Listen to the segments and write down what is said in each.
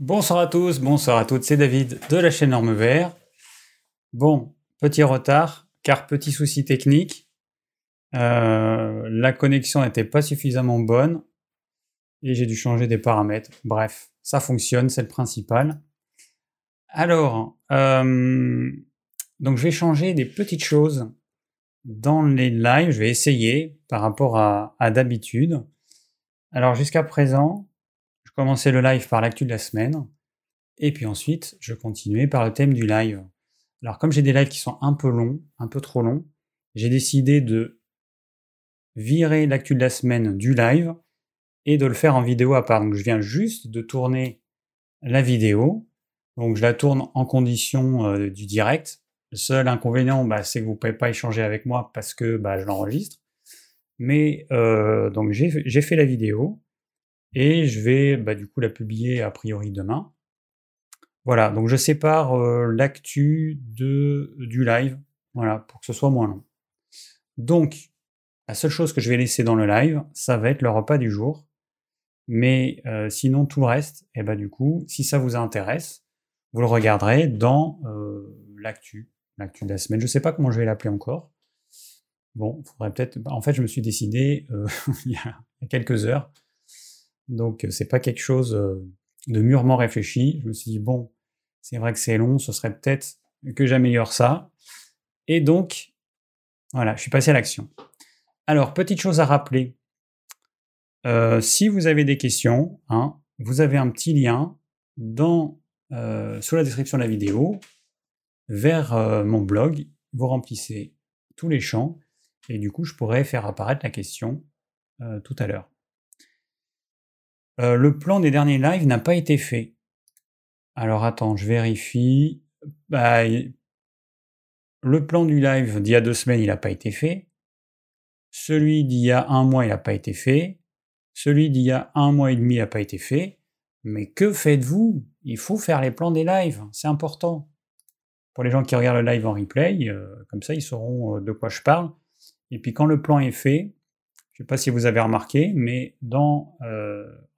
Bonsoir à tous, bonsoir à toutes, c'est David de la chaîne Norme Vert. Bon, petit retard, car petit souci technique. Euh, la connexion n'était pas suffisamment bonne et j'ai dû changer des paramètres. Bref, ça fonctionne, c'est le principal. Alors, euh, donc je vais changer des petites choses dans les lives, je vais essayer par rapport à, à d'habitude. Alors jusqu'à présent, commençais le live par l'actu de la semaine, et puis ensuite, je continuais par le thème du live. Alors comme j'ai des lives qui sont un peu longs, un peu trop longs, j'ai décidé de virer l'actu de la semaine du live et de le faire en vidéo à part. Donc je viens juste de tourner la vidéo. Donc je la tourne en condition euh, du direct. Le seul inconvénient, bah, c'est que vous ne pouvez pas échanger avec moi parce que bah, je l'enregistre. Mais euh, donc j'ai fait la vidéo. Et je vais bah, du coup la publier a priori demain. Voilà, donc je sépare l'actu du live, voilà, pour que ce soit moins long. Donc, la seule chose que je vais laisser dans le live, ça va être le repas du jour. Mais sinon, tout le reste, et eh bah, du coup, si ça vous intéresse, vous le regarderez dans l'actu, l'actu de la semaine. Je ne sais pas comment je vais l'appeler encore. Bon, faudrait peut-être. En fait, je me suis décidé il y a quelques heures donc c'est pas quelque chose de mûrement réfléchi. Je me suis dit bon, c'est vrai que c'est long, ce serait peut-être que j'améliore ça. Et donc voilà, je suis passé à l'action. Alors petite chose à rappeler. si vous avez des questions, hein, vous avez un petit lien dans, sous la description de la vidéo vers mon blog. Vous remplissez tous les champs et du coup je pourrais faire apparaître la question tout à l'heure. Euh, le plan des derniers lives n'a pas été fait. Alors attends, je vérifie. Bah, le plan du live d'il y a deux semaines, il n'a pas été fait. Celui d'il y a un mois, il n'a pas été fait. Celui d'il y a un mois et demi n'a pas été fait. Mais que faites-vous? Il faut faire les plans des lives, c'est important. Pour les gens qui regardent le live en replay, euh, comme ça ils sauront euh, de quoi je parle. Et puis quand le plan est fait, je ne sais pas si vous avez remarqué, mais dans,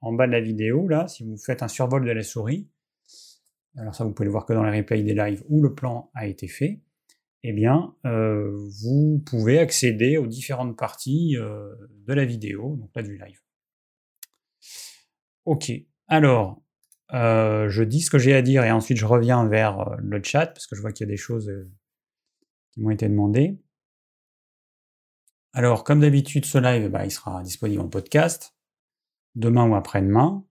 en bas de la vidéo, là, si vous faites un survol de la souris, alors ça vous pouvez le voir que dans les replays des lives où le plan a été fait, eh bien, euh, vous pouvez accéder aux différentes parties euh, de la vidéo, donc là du live. Ok, alors, je dis ce que j'ai à dire et ensuite je reviens vers le chat, parce que je vois qu'il y a des choses qui m'ont été demandées. Alors, comme d'habitude, ce live, bah, il sera disponible en podcast, demain ou après-demain.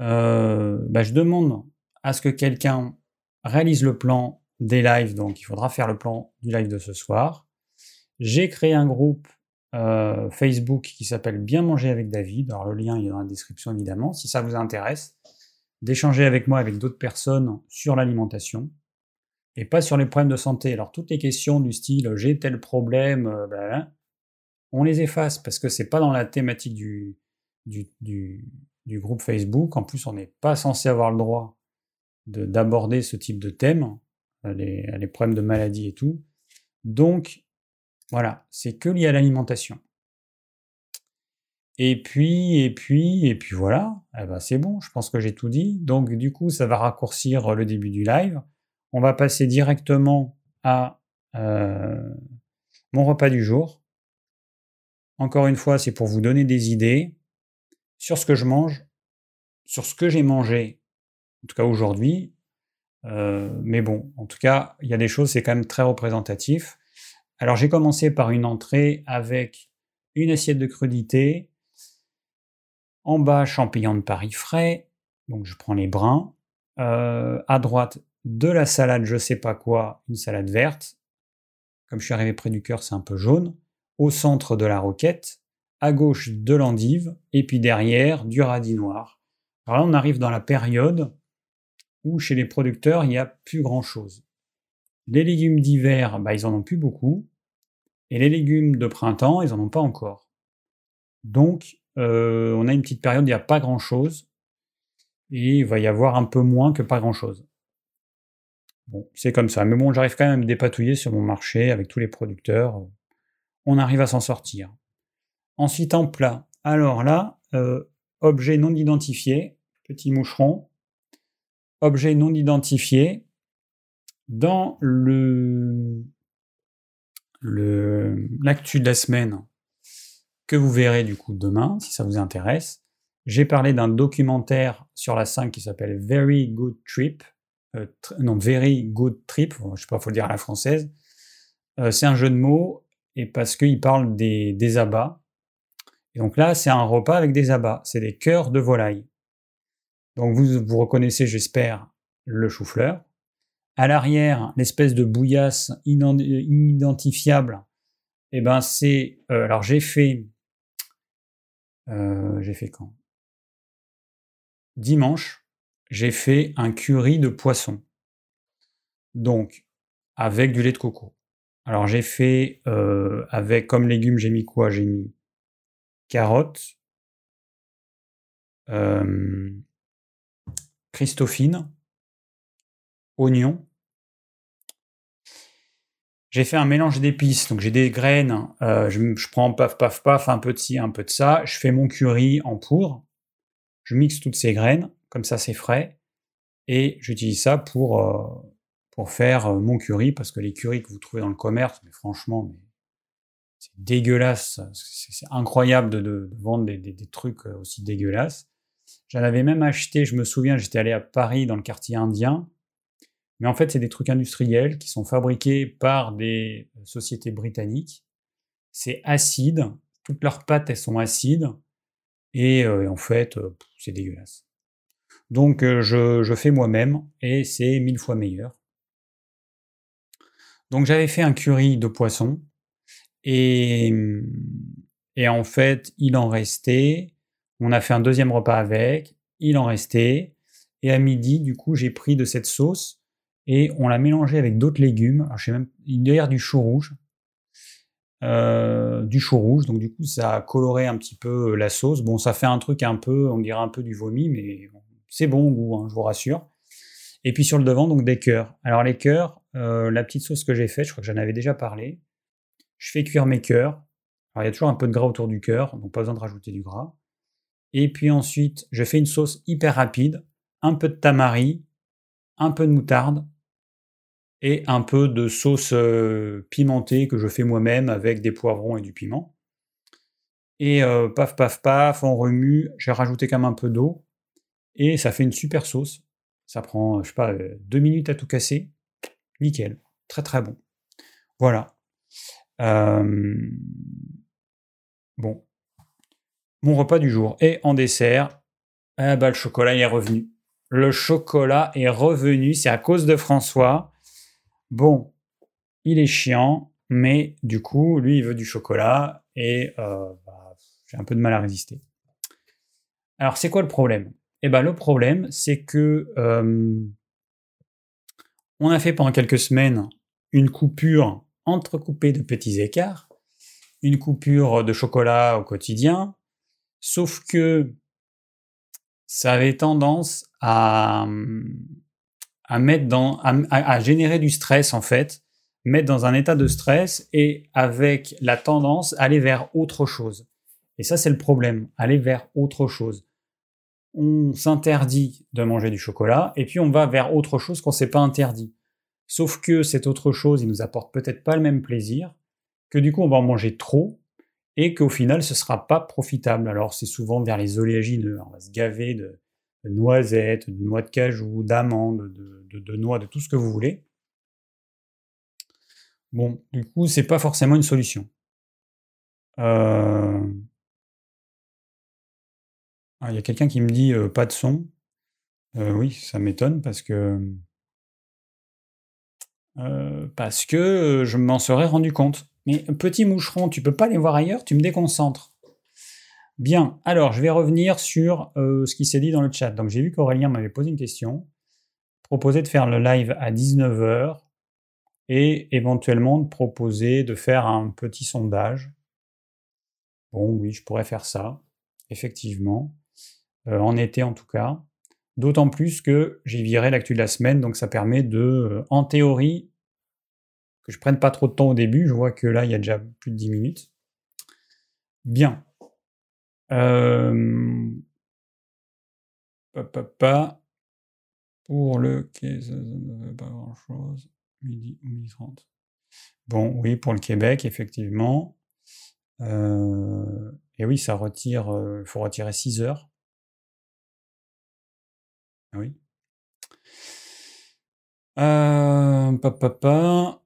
Euh, bah, je demande à ce que quelqu'un réalise le plan des lives, donc il faudra faire le plan du live de ce soir. J'ai créé un groupe euh, Facebook qui s'appelle Bien manger avec David. Alors le lien est dans la description évidemment. Si ça vous intéresse, d'échanger avec moi, avec d'autres personnes sur l'alimentation et pas sur les problèmes de santé. Alors toutes les questions du style j'ai tel problème, euh, on les efface parce que c'est pas dans la thématique du, du, du, groupe Facebook. En plus, on n'est pas censé avoir le droit d'aborder ce type de thème, euh, les, les, problèmes de maladie et tout. Donc voilà, c'est que lié à l'alimentation. Et puis, et puis, et puis voilà, eh ben c'est bon, je pense que j'ai tout dit. Donc du coup, ça va raccourcir le début du live on va passer directement à euh, mon repas du jour. Encore une fois, c'est pour vous donner des idées sur ce que je mange, sur ce que j'ai mangé, en tout cas aujourd'hui. Euh, mais bon, en tout cas, il y a des choses, c'est quand même très représentatif. Alors j'ai commencé par une entrée avec une assiette de crudité, en bas champignons de Paris frais, donc je prends les brins, euh, à droite de la salade je sais pas quoi, une salade verte. Comme je suis arrivé près du cœur, c'est un peu jaune. Au centre de la roquette, à gauche de l'endive, et puis derrière du radis noir. Alors là, on arrive dans la période où chez les producteurs, il n'y a plus grand-chose. Les légumes d'hiver, bah, ils en ont plus beaucoup. Et les légumes de printemps, ils en ont pas encore. Donc, euh, on a une petite période où il n'y a pas grand-chose. Et il va y avoir un peu moins que pas grand-chose. Bon, c'est comme ça. Mais bon, j'arrive quand même à me dépatouiller sur mon marché avec tous les producteurs. On arrive à s'en sortir. Ensuite, en plat. Alors là, euh, objet non identifié, petit moucheron. objet non identifié, dans le l'actu de la semaine que vous verrez du coup demain, si ça vous intéresse, j'ai parlé d'un documentaire sur la 5 qui s'appelle Very Good Trip. Euh, non, Very Good Trip, je sais pas, faut dire à la française. Euh, c'est un jeu de mots, et parce qu'il parle des, des abats. Donc là, c'est un repas avec des abats. C'est des cœurs de volaille. Donc vous, vous reconnaissez, j'espère, le chou-fleur. À l'arrière, l'espèce de bouillasse inidentifiable, eh ben c'est. Euh, alors j'ai fait. Euh, j'ai fait quand? Dimanche, j'ai fait un curry de poisson. Donc, avec du lait de coco. Alors j'ai fait euh, avec comme légumes, j'ai mis quoi? J'ai mis carottes, Christophine, oignon. J'ai fait un mélange d'épices, donc j'ai des graines, euh, je, prends paf paf paf, un peu de ci, un peu de ça, je fais mon curry en poudre, je mixe toutes ces graines, comme ça c'est frais, et j'utilise ça pour, euh, faire euh, mon curry, parce que les currys que vous trouvez dans le commerce, mais franchement, c'est dégueulasse, c'est incroyable de, vendre des, trucs aussi dégueulasses. J'en avais même acheté, je me souviens, j'étais allé à Paris dans le quartier indien. Mais en fait, c'est des trucs industriels qui sont fabriqués par des sociétés britanniques. C'est acide, toutes leurs pâtes, elles sont acides. Et euh, en fait, euh, c'est dégueulasse. Donc euh, je, fais moi-même et c'est mille fois meilleur. Donc j'avais fait un curry de poisson et, en fait, il en restait. On a fait un deuxième repas avec, il en restait. Et à midi, du coup, j'ai pris de cette sauce et on l'a mélangé avec d'autres légumes. Alors, je même, d'ailleurs du chou rouge. Euh, du chou rouge, donc du coup ça a coloré un petit peu la sauce. Bon, ça fait un truc un peu, on dirait un peu du vomi, mais c'est bon au goût, hein, je vous rassure. Et puis sur le devant, donc des cœurs. Alors les cœurs, euh, la petite sauce que j'ai faite, je crois que j'en avais déjà parlé. Je fais cuire mes cœurs. Alors il y a toujours un peu de gras autour du cœur, donc pas besoin de rajouter du gras. Et puis ensuite, je fais une sauce hyper rapide, un peu de tamari, un peu de moutarde et un peu de sauce euh, pimentée que je fais moi-même avec des poivrons et du piment. Et euh, paf, paf, paf, on remue. J'ai rajouté quand même un peu d'eau et ça fait une super sauce. Ça prend, je sais pas, euh, deux minutes à tout casser. Nickel. Très très bon. Voilà. Bon, mon repas du jour. Et en dessert, eh ben, le chocolat est revenu. Le chocolat est revenu, c'est à cause de François. Bon, il est chiant, mais du coup, lui, il veut du chocolat et euh, bah, j'ai un peu de mal à résister. Alors, c'est quoi le problème? Eh ben, le problème, c'est que euh, on a fait pendant quelques semaines une coupure entrecoupée de petits écarts, une coupure de chocolat au quotidien, Sauf que ça avait tendance à, à mettre dans, à, générer du stress en fait, mettre dans un état de stress et avec la tendance à aller vers autre chose. Et ça, c'est le problème, aller vers autre chose. On s'interdit de manger du chocolat et puis on va vers autre chose qu'on ne s'est pas interdit. Sauf que cette autre chose, il nous apporte peut-être pas le même plaisir, que du coup on va en manger trop et qu'au final, ce sera pas profitable. Alors, c'est souvent vers les oléagineux. On va se gaver de, noisettes, de noix de cajou, d'amandes, de, noix, de tout ce que vous voulez. Bon, du coup, c'est pas forcément une solution. Euh, ah, il y a quelqu'un qui me dit euh, pas de son. Euh, oui, ça m'étonne parce que parce que je m'en serais rendu compte. Mais petit moucheron, tu peux pas les voir ailleurs, tu me déconcentres. Bien, alors je vais revenir sur euh, ce qui s'est dit dans le chat. Donc j'ai vu qu'Aurélien m'avait posé une question, proposé de faire le live à 19h et éventuellement de proposer de faire un petit sondage. Bon, oui, je pourrais faire ça, effectivement, euh, en été en tout cas. D'autant plus que j'ai viré l'actu de la semaine, donc ça permet de, euh, en théorie, que je prenne pas trop de temps au début. Je vois que là, il y a déjà plus de 10 minutes. Bien. Euh... Pour le 30. Bon, oui, pour le Québec, effectivement. Euh, et oui, ça retire, il faut retirer 6 heures. Oui. Euh, papa.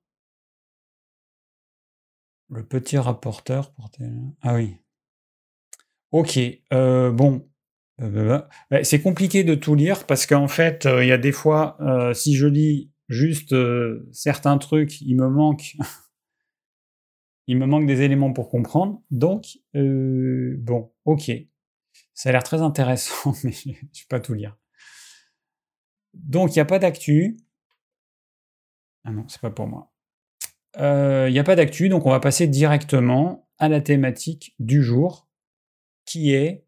Le petit rapporteur pour Ah oui. Ok. Euh, bon. Bah, c'est compliqué de tout lire parce qu'en fait, il y a des fois, si je lis juste certains trucs, il me manque des éléments pour comprendre. Donc, euh, bon, ok. Ça a l'air très intéressant, mais je ne vais pas tout lire. Donc, il n'y a pas d'actu. Ah non, c'est pas pour moi. Euh, il n'y a pas d'actu, donc on va passer directement à la thématique du jour, qui est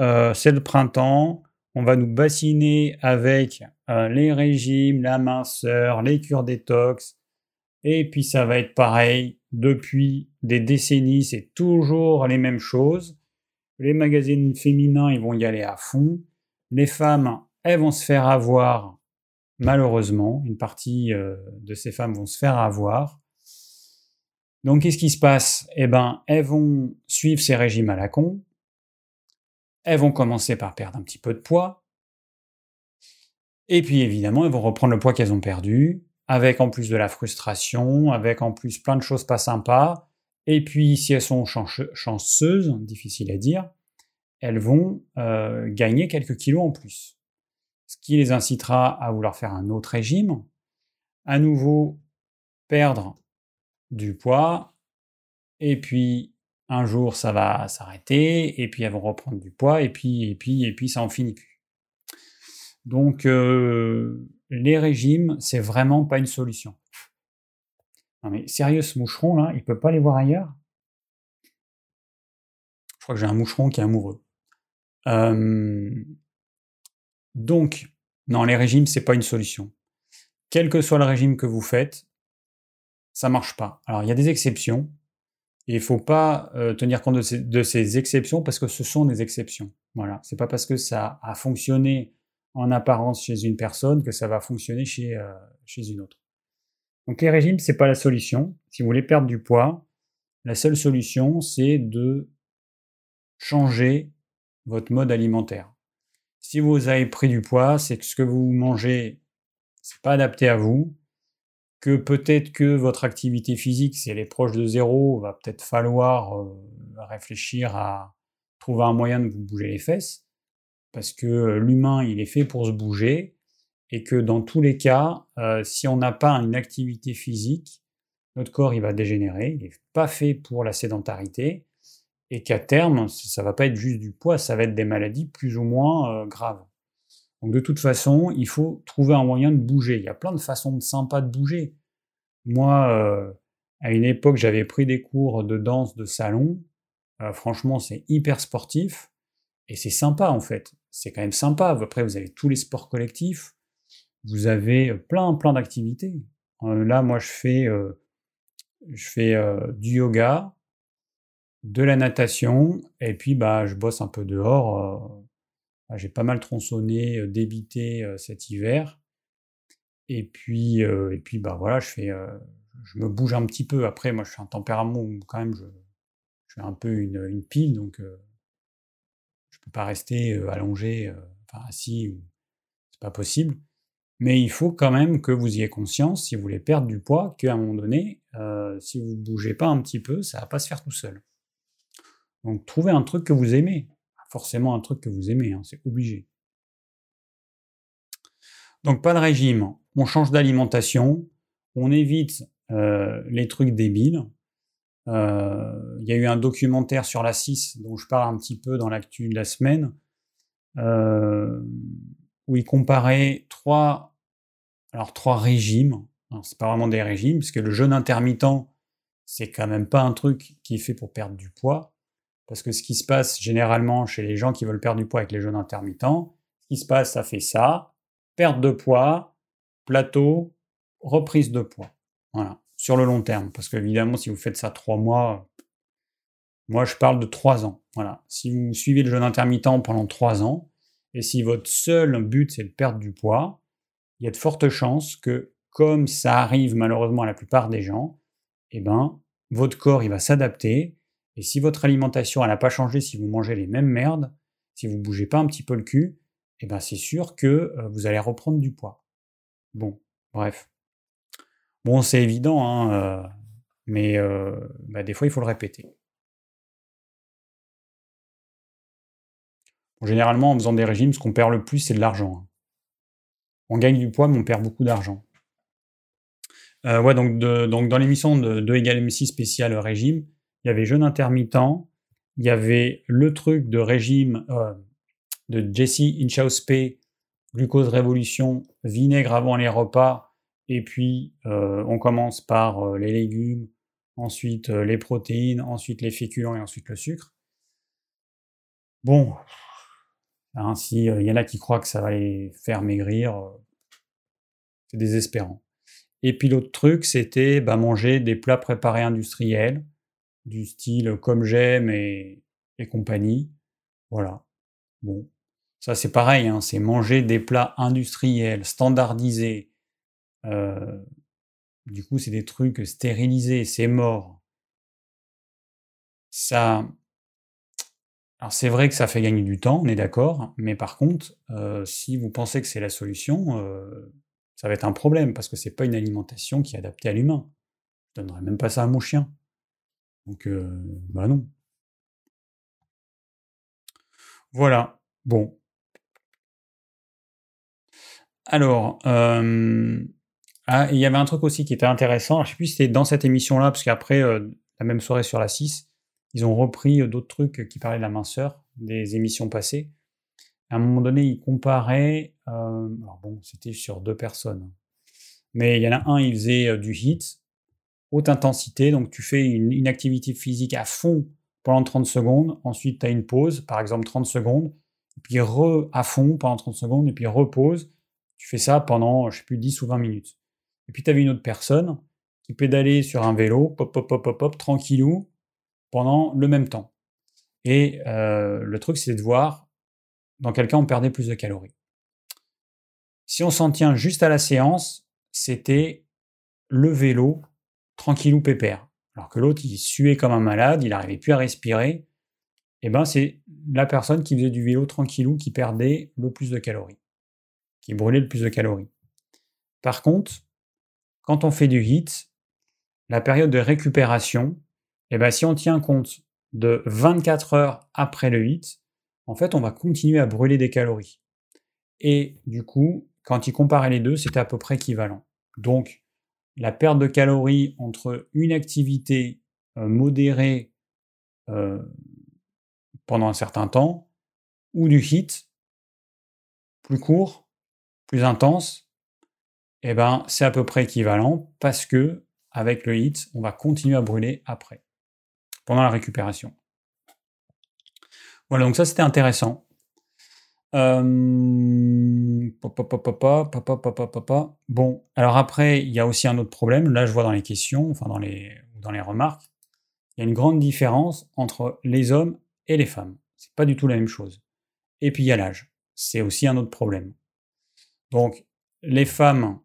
euh, c'est le printemps. On va nous bassiner avec les régimes, la minceur, les cures détox, et puis ça va être pareil depuis des décennies, c'est toujours les mêmes choses. Les magazines féminins, ils vont y aller à fond. Les femmes, elles vont se faire avoir, malheureusement. Une partie euh, de ces femmes vont se faire avoir. Donc qu'est-ce qui se passe? Eh ben, elles vont suivre ces régimes à la con. Elles vont commencer par perdre un petit peu de poids. Et puis évidemment, elles vont reprendre le poids qu'elles ont perdu avec en plus de la frustration, avec en plus plein de choses pas sympas. Et puis, si elles sont chanceuses, difficile à dire, elles vont euh, gagner quelques kilos en plus. Ce qui les incitera à vouloir faire un autre régime, à nouveau perdre du poids, et puis un jour ça va s'arrêter, et puis elles vont reprendre du poids, et puis, et puis, et puis ça en finit plus. Donc, euh, les régimes, c'est vraiment pas une solution. Non mais sérieux, ce moucheron là, il peut pas les voir ailleurs? Je crois que j'ai un moucheron qui est amoureux. Donc, non, les régimes, c'est pas une solution. Quel que soit le régime que vous faites, ça marche pas. Alors, il y a des exceptions, et il faut pas euh, tenir compte de ces, exceptions parce que ce sont des exceptions. Voilà, c'est pas parce que ça a fonctionné en apparence chez une personne que ça va fonctionner chez, euh, chez une autre. Donc les régimes, c'est pas la solution. Si vous voulez perdre du poids, la seule solution, c'est de changer votre mode alimentaire. Si vous avez pris du poids, c'est que ce que vous mangez, c'est pas adapté à vous, que peut-être que votre activité physique, si elle est proche de zéro, va peut-être falloir euh, réfléchir à trouver un moyen de vous bouger les fesses parce que l'humain, il est fait pour se bouger, et que dans tous les cas, si on n'a pas une activité physique, notre corps, il va dégénérer, il n'est pas fait pour la sédentarité, et qu'à terme, ça va pas être juste du poids, ça va être des maladies plus ou moins graves. Donc de toute façon, il faut trouver un moyen de bouger. Il y a plein de façons sympas de bouger. Moi, à une époque, j'avais pris des cours de danse de salon. franchement, c'est hyper sportif. Et c'est sympa en fait. C'est quand même sympa. Après, vous avez tous les sports collectifs. Vous avez euh, plein, plein d'activités. Euh, là, moi, je fais, euh, je fais du yoga, de la natation, et puis bah, je bosse un peu dehors. Bah, j'ai pas mal tronçonné, débité cet hiver. Et puis, et puis bah, voilà, je, fais, je me bouge un petit peu. Après, moi, je suis un tempérament où quand même je, je un peu une, pile, donc pas rester allongé, enfin assis, c'est pas possible. Mais il faut quand même que vous ayez conscience, si vous voulez perdre du poids, qu'à un moment donné, si vous ne bougez pas un petit peu, ça va pas se faire tout seul. Donc trouvez un truc que vous aimez. Forcément un truc que vous aimez, hein, c'est obligé. Donc pas de régime, on change d'alimentation, on évite les trucs débiles, euh, il y a eu un documentaire sur la 6 dont je parle un petit peu dans l'actu de la semaine, euh, où il comparait trois, alors trois régimes. C'est pas vraiment des régimes, puisque le jeûne intermittent, c'est quand même pas un truc qui est fait pour perdre du poids. Parce que ce qui se passe généralement chez les gens qui veulent perdre du poids avec les jeûnes intermittents, ce qui se passe, ça fait ça, perte de poids, plateau, reprise de poids. Voilà sur le long terme. Parce qu'évidemment, si vous faites ça trois mois, moi je parle de trois ans. Voilà. Si vous suivez le jeûne intermittent pendant trois ans, Et si votre seul but c'est de perdre du poids, il y a de fortes chances que, comme ça arrive malheureusement à la plupart des gens, eh ben, votre corps il va s'adapter. Et si votre alimentation n'a pas changé, si vous mangez les mêmes merdes, si vous bougez pas un petit peu le cul, eh ben c'est sûr que euh, vous allez reprendre du poids. Bon, bref. Bon, c'est évident, hein, euh, mais euh, bah, des fois il faut le répéter. généralement, en faisant des régimes, ce qu'on perd le plus, c'est de l'argent. Hein. On gagne du poids, mais on perd beaucoup d'argent. Ouais, donc, donc dans l'émission de 2 égale M6 spécial régime, il y avait jeûne intermittent, il y avait le truc de régime euh, de Jesse Inchauspe, glucose révolution, vinaigre avant les repas, et puis euh, on commence par les légumes, ensuite les protéines, ensuite les féculents et ensuite le sucre. Bon, Hein, S'il y en a qui croient que ça va les faire maigrir, euh, c'est désespérant. Et puis l'autre truc, c'était bah, manger des plats préparés industriels, du style comme j'aime et, compagnie. Voilà. Bon, ça c'est pareil, hein, c'est manger des plats industriels, standardisés. Du coup, c'est des trucs stérilisés, c'est mort. Ça, alors c'est vrai que ça fait gagner du temps, on est d'accord, mais par contre, si vous pensez que c'est la solution, ça va être un problème, parce que c'est pas une alimentation qui est adaptée à l'humain. Je donnerais même pas ça à mon chien. Donc, euh, bah non. Voilà, bon. Alors, ah, il y avait un truc aussi qui était intéressant, je sais plus si c'était dans cette émission-là, parce qu'après, la même soirée sur la 6, ils ont repris d'autres trucs qui parlaient de la minceur, des émissions passées. À un moment donné, ils comparaient, alors bon, c'était sur deux personnes, mais il y en a un, il faisait du HIT, haute intensité, donc tu fais une, activité physique à fond pendant 30 secondes, ensuite tu as une pause, par exemple 30 secondes, puis re à fond pendant 30 secondes, et puis repose, tu fais ça pendant, je sais plus, 10 ou 20 minutes. Et puis tu avais une autre personne qui pédalait sur un vélo, pop, pop, pop, pop, pop, tranquillou, pendant le même temps. Et euh, le truc, c'est de voir dans quel cas on perdait plus de calories. Si on s'en tient juste à la séance, c'était le vélo tranquillou pépère. Alors que l'autre, il suait comme un malade, il n'arrivait plus à respirer. Eh ben, c'est la personne qui faisait du vélo tranquillou qui perdait le plus de calories, qui brûlait le plus de calories. Par contre, quand on fait du HIT, la période de récupération, eh bien, si on tient compte de 24 heures après le HIT, en fait, on va continuer à brûler des calories. Et du coup, quand il comparait les deux, c'était à peu près équivalent. Donc, la perte de calories entre une activité euh, modérée euh, pendant un certain temps ou du HIT plus court, plus intense, eh ben, c'est à peu près équivalent parce que avec le HIT, on va continuer à brûler après pendant la récupération. Voilà, donc ça c'était intéressant. Bon, alors après, il y a aussi un autre problème. Là, je vois dans les questions, enfin dans les, dans les remarques, il y a une grande différence entre les hommes et les femmes. C'est pas du tout la même chose. Et puis il y a l'âge. C'est aussi un autre problème. Donc, les femmes,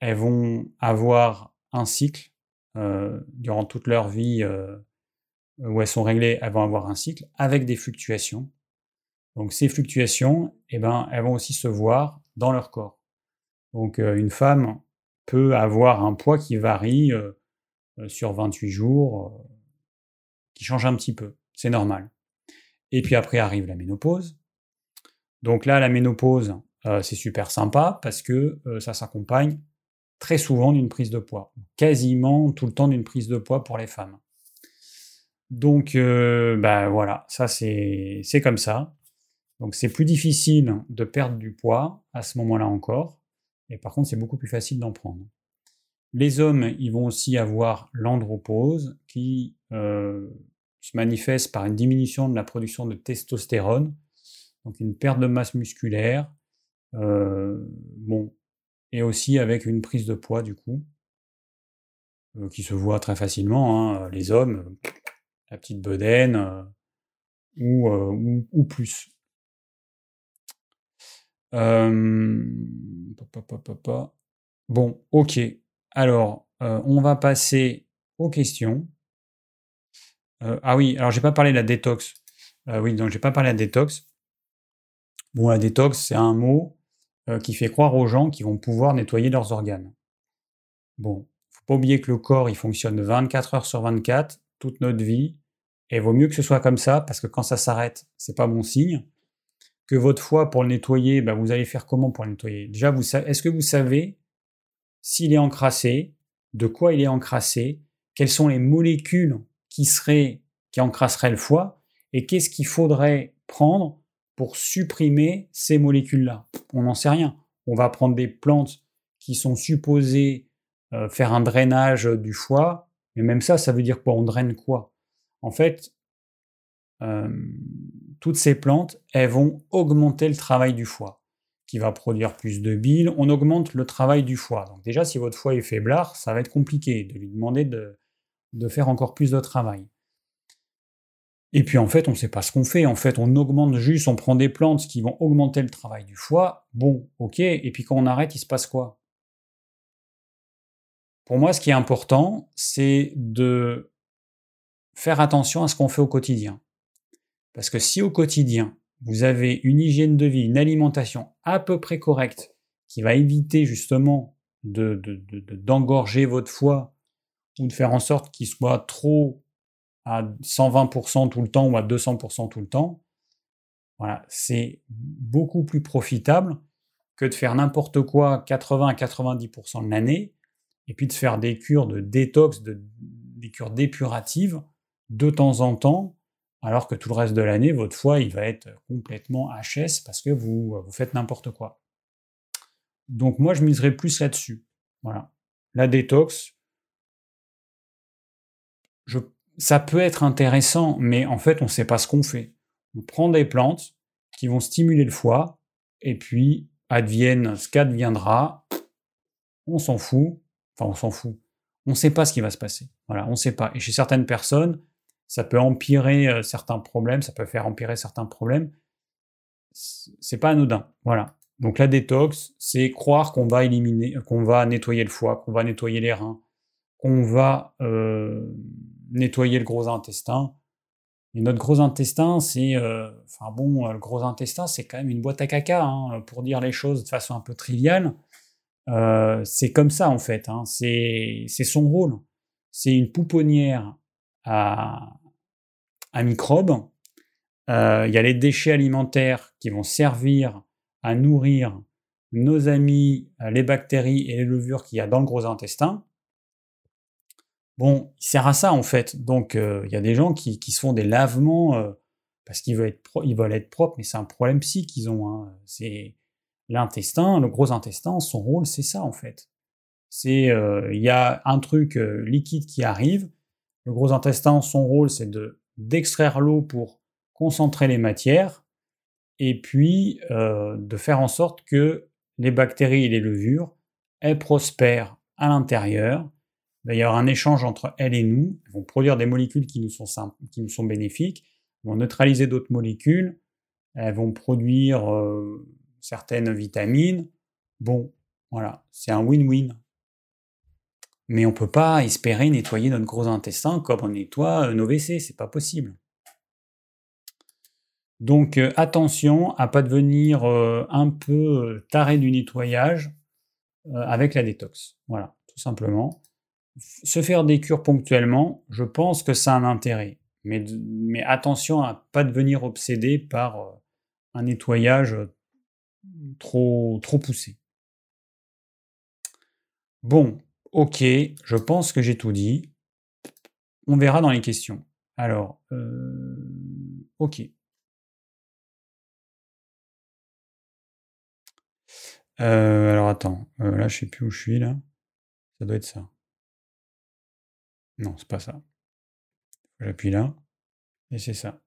elles vont avoir un cycle euh, durant toute leur vie euh, où elles sont réglées, elles vont avoir un cycle avec des fluctuations. Donc ces fluctuations, eh ben, elles vont aussi se voir dans leur corps. Donc euh, une femme peut avoir un poids qui varie euh, euh, sur 28 jours, qui change un petit peu. C'est normal. Et puis après arrive la ménopause. Donc là, la ménopause, c'est super sympa parce que ça s'accompagne très souvent d'une prise de poids. Quasiment tout le temps d'une prise de poids pour les femmes. Donc, bah voilà, ça c'est comme ça. Donc c'est plus difficile de perdre du poids à ce moment-là encore, et par contre c'est beaucoup plus facile d'en prendre. Les hommes, ils vont aussi avoir l'andropause qui euh, se manifeste par une diminution de la production de testostérone, donc une perte de masse musculaire, euh, bon, et aussi avec une prise de poids du coup, qui se voit très facilement. Hein. Les hommes, la petite bedaine, euh, euh, ou, ou, plus. Euh, bon, ok. Alors, euh, on va passer aux questions. Euh, ah oui, alors j'ai pas parlé de la détox. oui, donc j'ai pas parlé de la détox. Bon, la détox, c'est un mot qui fait croire aux gens qu'ils vont pouvoir nettoyer leurs organes. Bon, faut pas oublier que le corps, il fonctionne 24 heures sur 24, toute notre vie, et vaut mieux que ce soit comme ça, parce que quand ça s'arrête, c'est pas bon signe que votre foie, pour le nettoyer, bah, vous allez faire comment pour le nettoyer? Déjà, est-ce que vous savez s'il est encrassé, de quoi il est encrassé, quelles sont les molécules qui seraient qui encrasseraient le foie, et qu'est-ce qu'il faudrait prendre pour supprimer ces molécules-là? On n'en sait rien. On va prendre des plantes qui sont supposées euh, faire un drainage du foie, mais même ça, ça veut dire quoi? On draine quoi? En fait, euh, toutes ces plantes, elles vont augmenter le travail du foie, qui va produire plus de bile. On augmente le travail du foie. Donc déjà, si votre foie est faiblard, ça va être compliqué de lui demander de, faire encore plus de travail. Et puis en fait, on ne sait pas ce qu'on fait. En fait, on augmente juste, on prend des plantes qui vont augmenter le travail du foie. Bon, ok. Et puis quand on arrête, il se passe quoi? Pour moi, ce qui est important, c'est de faire attention à ce qu'on fait au quotidien. Parce que si au quotidien, vous avez une hygiène de vie, une alimentation à peu près correcte, qui va éviter justement d'engorger votre foie ou de faire en sorte qu'il soit trop à 120% tout le temps ou à 200% tout le temps, voilà, c'est beaucoup plus profitable que de faire n'importe quoi 80 à 90% de l'année et puis de faire des cures de détox, des cures dépuratives de temps en temps alors que tout le reste de l'année, votre foie, il va être complètement HS parce que vous, vous faites n'importe quoi. Donc moi, je miserais plus là-dessus. Voilà. La détox, ça peut être intéressant, mais en fait, on ne sait pas ce qu'on fait. On prend des plantes qui vont stimuler le foie, et puis advienne ce qu'adviendra, on s'en fout. Enfin, on s'en fout. On ne sait pas ce qui va se passer. Voilà, on ne sait pas. Et chez certaines personnes, ça peut empirer euh, certains problèmes, ça peut faire empirer certains problèmes. C'est pas anodin. Voilà. Donc la détox, c'est croire qu'on va éliminer, qu'on va nettoyer le foie, qu'on va nettoyer les reins, qu'on va euh, nettoyer le gros intestin. Et notre gros intestin, c'est, euh, bon, gros intestin, c'est quand même une boîte à caca, hein, pour dire les choses de façon un peu triviale. c'est comme ça en fait. Hein. c'est son rôle. C'est une pouponnière à, microbes. Euh, il y a les déchets alimentaires qui vont servir à nourrir nos amis, euh, les bactéries et les levures qu'il y a dans le gros intestin. Bon, il sert à ça en fait. Donc euh, il y a des gens qui, se font des lavements parce qu'ils veulent, être ils veulent être propres, mais c'est un problème psy qu'ils ont. Hein. C'est l'intestin, le gros intestin, son rôle c'est ça en fait. C'est il y a un truc liquide qui arrive, le gros intestin, son rôle, c'est de d'extraire l'eau pour concentrer les matières et puis euh, de faire en sorte que les bactéries et les levures elles prospèrent à l'intérieur. Il va y avoir un échange entre elles et nous. Elles vont produire des molécules qui nous sont, qui nous sont bénéfiques, elles vont neutraliser d'autres molécules, elles vont produire euh, certaines vitamines. Bon, voilà, c'est un win-win. Mais on ne peut pas espérer nettoyer notre gros intestin comme on nettoie euh, nos WC, c'est pas possible. Donc euh, attention à pas devenir euh, un peu taré du nettoyage avec la détox. Voilà, tout simplement. Se faire des cures ponctuellement, je pense que ça a un intérêt. Mais, attention à pas devenir obsédé par un nettoyage trop, trop poussé. Bon, Ok, je pense que j'ai tout dit. On verra dans les questions. Alors, euh, ok. Euh, alors attends, euh, là je sais plus où je suis là. Ça doit être ça. Non, c'est pas ça. J'appuie là. Et c'est ça.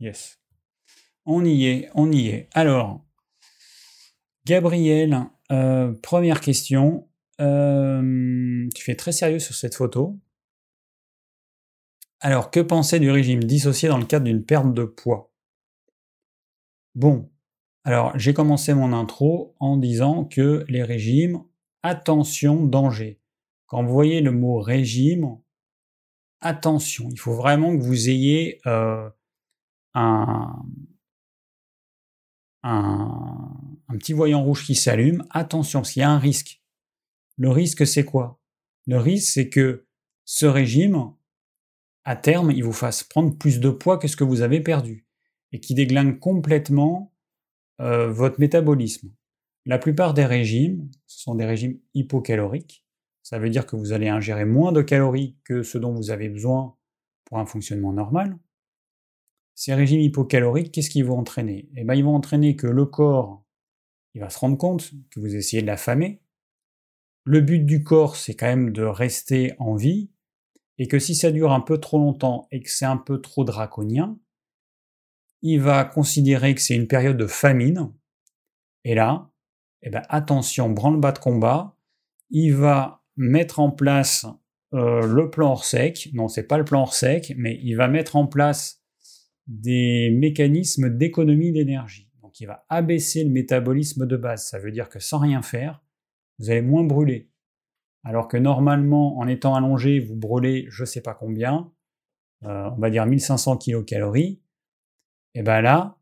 Yes. On y est, on y est. Alors, Gabriel, première question. Euh, tu fais très sérieux sur cette photo. Alors, que penser du régime dissocié dans le cadre d'une perte de poids? Bon, Alors, j'ai commencé mon intro en disant que les régimes, attention, danger. Quand vous voyez le mot régime, attention, il faut vraiment que vous ayez euh, un, petit voyant rouge qui s'allume. Attention, qu'il y a un risque. Le risque, c'est quoi? Le risque, c'est que ce régime, à terme, il vous fasse prendre plus de poids que ce que vous avez perdu et qui déglingue complètement euh, votre métabolisme. La plupart des régimes, ce sont des régimes hypocaloriques. Ça veut dire que vous allez ingérer moins de calories que ce dont vous avez besoin pour un fonctionnement normal. Ces régimes hypocaloriques, qu'est-ce qu'ils vont entraîner? Eh bien, ils vont entraîner que le corps, il va se rendre compte que vous essayez de l'affamer. Le but du corps, c'est quand même de rester en vie, et que si ça dure un peu trop longtemps et que c'est un peu trop draconien, il va considérer que c'est une période de famine, et là, eh ben attention, branle-bas de combat, il va mettre en place euh, le plan hors sec, non c'est pas le plan hors sec, mais il va mettre en place des mécanismes d'économie d'énergie. Donc il va abaisser le métabolisme de base, ça veut dire que sans rien faire, vous allez moins brûler. Alors que normalement, en étant allongé, vous brûlez je sais pas combien, euh, on va dire 1500 kcal, et bien là,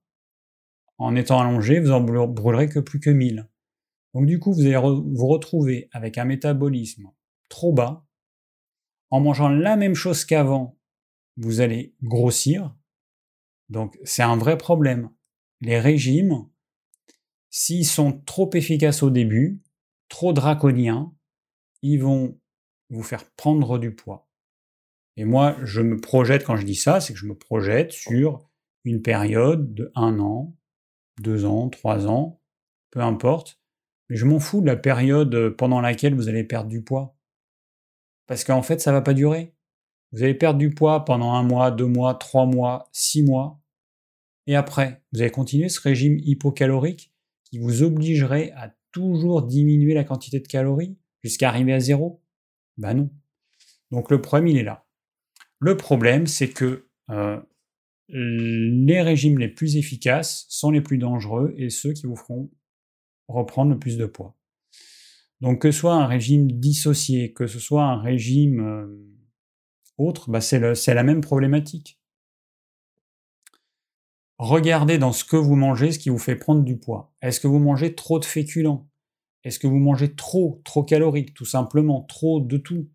en étant allongé, vous en brûlerez que plus que 1000. Donc du coup, vous allez vous retrouver avec un métabolisme trop bas. En mangeant la même chose qu'avant, vous allez grossir. Donc c'est un vrai problème. Les régimes, s'ils sont trop efficaces au début, trop draconiens, ils vont vous faire prendre du poids. Et moi, je me projette, quand je dis ça, c'est que je me projette sur une période de un an, deux ans, trois ans, peu importe. Mais je m'en fous de la période pendant laquelle vous allez perdre du poids. Parce qu'en fait, ça va pas durer. Vous allez perdre du poids pendant un mois, deux mois, trois mois, six mois. Et après, vous allez continuer ce régime hypocalorique qui vous obligerait à toujours diminuer la quantité de calories jusqu'à arriver à zéro? Ben non. Donc le problème, il est là. Le problème, c'est que euh, les régimes les plus efficaces sont les plus dangereux et ceux qui vous feront reprendre le plus de poids. Donc que ce soit un régime dissocié, que ce soit un régime euh, autre, bah c'est la même problématique. Regardez dans ce que vous mangez ce qui vous fait prendre du poids. Est-ce que vous mangez trop de féculents? Est-ce que vous mangez trop, trop calorique, tout simplement, trop de tout?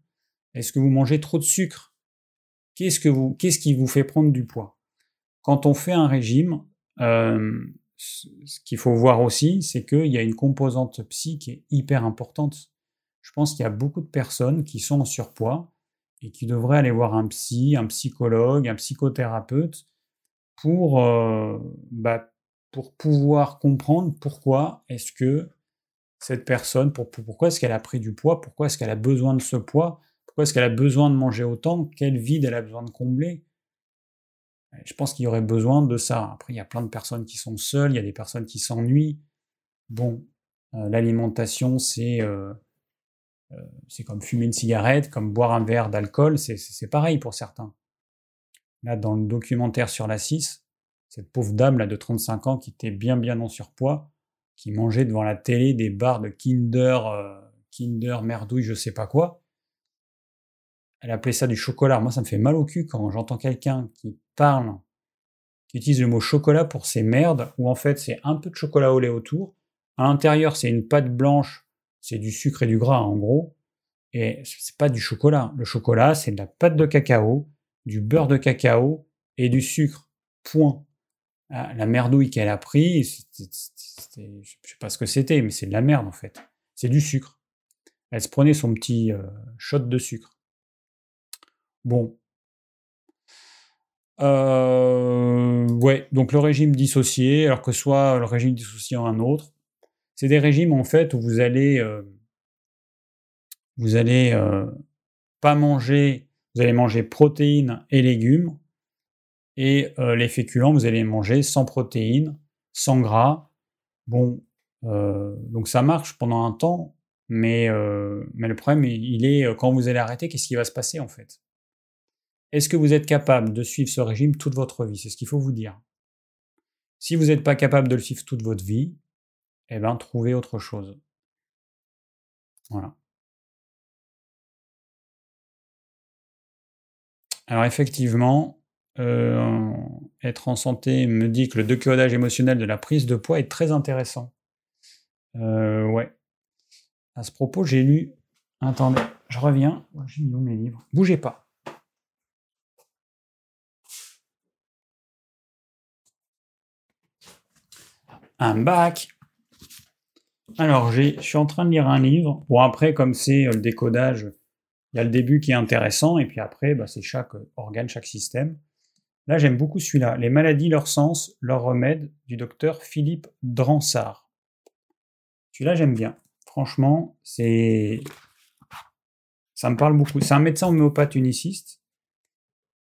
Est-ce que vous mangez trop de sucre? Qu'est-ce que vous, qu'est-ce qui vous fait prendre du poids? Quand on fait un régime, euh, ce qu'il faut voir aussi, c'est qu'il y a une composante psy qui est hyper importante. Je pense qu'il y a beaucoup de personnes qui sont en surpoids et qui devraient aller voir un psy, un psychologue, un psychothérapeute pour, euh, bah, pour pouvoir comprendre pourquoi est-ce que cette personne, pourquoi est-ce qu'elle a pris du poids, pourquoi est-ce qu'elle a besoin de ce poids, pourquoi est-ce qu'elle a besoin de manger autant, quel vide elle a besoin de combler. Je pense qu'il y aurait besoin de ça. Après, il y a plein de personnes qui sont seules, il y a des personnes qui s'ennuient. Bon, euh, l'alimentation, euh, c'est comme fumer une cigarette, comme boire un verre d'alcool, c'est pareil pour certains. Là, dans le documentaire sur la 6, cette pauvre dame là de 35 ans qui était bien bien en surpoids, qui mangeait devant la télé des barres de Kinder, Kinder, merdouille, je sais pas quoi, elle appelait ça du chocolat. Moi, ça me fait mal au cul quand j'entends quelqu'un qui parle, qui utilise le mot chocolat pour ces merdes, où en fait c'est un peu de chocolat au lait autour. À l'intérieur, c'est une pâte blanche, c'est du sucre et du gras en gros. Et c'est pas du chocolat. Le chocolat, c'est de la pâte de cacao, du beurre de cacao et du sucre. Point. Ah, la merdouille qu'elle a pris, je sais pas ce que c'était, mais c'est de la merde en fait. C'est du sucre. Elle se prenait son petit euh, shot de sucre. Bon. Euh, ouais, donc le régime dissocié, alors que soit le régime dissocié un autre, c'est des régimes en fait où vous allez, euh, vous allez pas manger, vous allez manger protéines et légumes, et les féculents, vous allez manger sans protéines, sans gras. Bon, donc ça marche pendant un temps, mais, mais le problème, il est quand vous allez arrêter, qu'est-ce qui va se passer en fait? Est-ce que vous êtes capable de suivre ce régime toute votre vie? C'est ce qu'il faut vous dire. Si vous n'êtes pas capable de le suivre toute votre vie, eh ben, trouvez autre chose. Voilà. Alors effectivement, euh, être en santé me dit que le décodage émotionnel de la prise de poids est très intéressant. Euh, ouais. À ce propos, j'ai lu. Attendez, je reviens. J'ai mis où mes livres? Bougez pas. Un bac. Alors, je suis en train de lire un livre. Bon, après, comme c'est euh, le décodage, il y a le début qui est intéressant, et puis après, bah, c'est chaque organe, chaque système. Là, j'aime beaucoup celui-là. Les maladies, leur sens, leur remède, du docteur Philippe Dransart. Celui-là, j'aime bien. Franchement, c'est. Ça me parle beaucoup. C'est un médecin homéopathe uniciste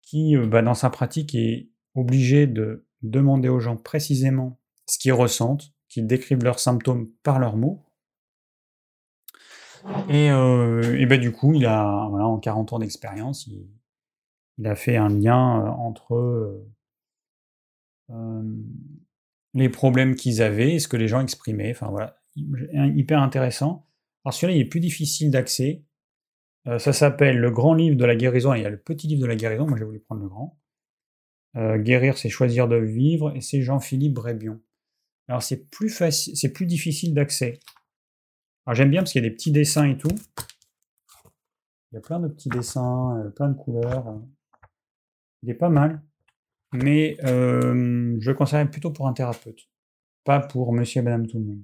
qui, euh, bah, dans sa pratique, est obligé de demander aux gens précisément ce qu'ils ressentent, qu'ils décrivent leurs symptômes par leurs mots. Et, euh, bah, du coup, il a, en 40 ans d'expérience, il, a fait un lien euh, entre euh, les problèmes qu'ils avaient et ce que les gens exprimaient. Enfin voilà, hyper intéressant. Alors celui-là, il est plus difficile d'accès. Euh, ça s'appelle Le Grand Livre de la Guérison. il y a le Petit Livre de la Guérison. Moi, j'ai voulu prendre le grand. guérir, c'est choisir de vivre. Et c'est Jean-Philippe Brébion. Alors c'est plus c'est plus difficile d'accès. Alors j'aime bien parce qu'il y a des petits dessins et tout. Il y a plein de petits dessins, plein de couleurs. Il est pas mal, mais euh, je le conseillerais plutôt pour un thérapeute, pas pour monsieur et madame tout le monde.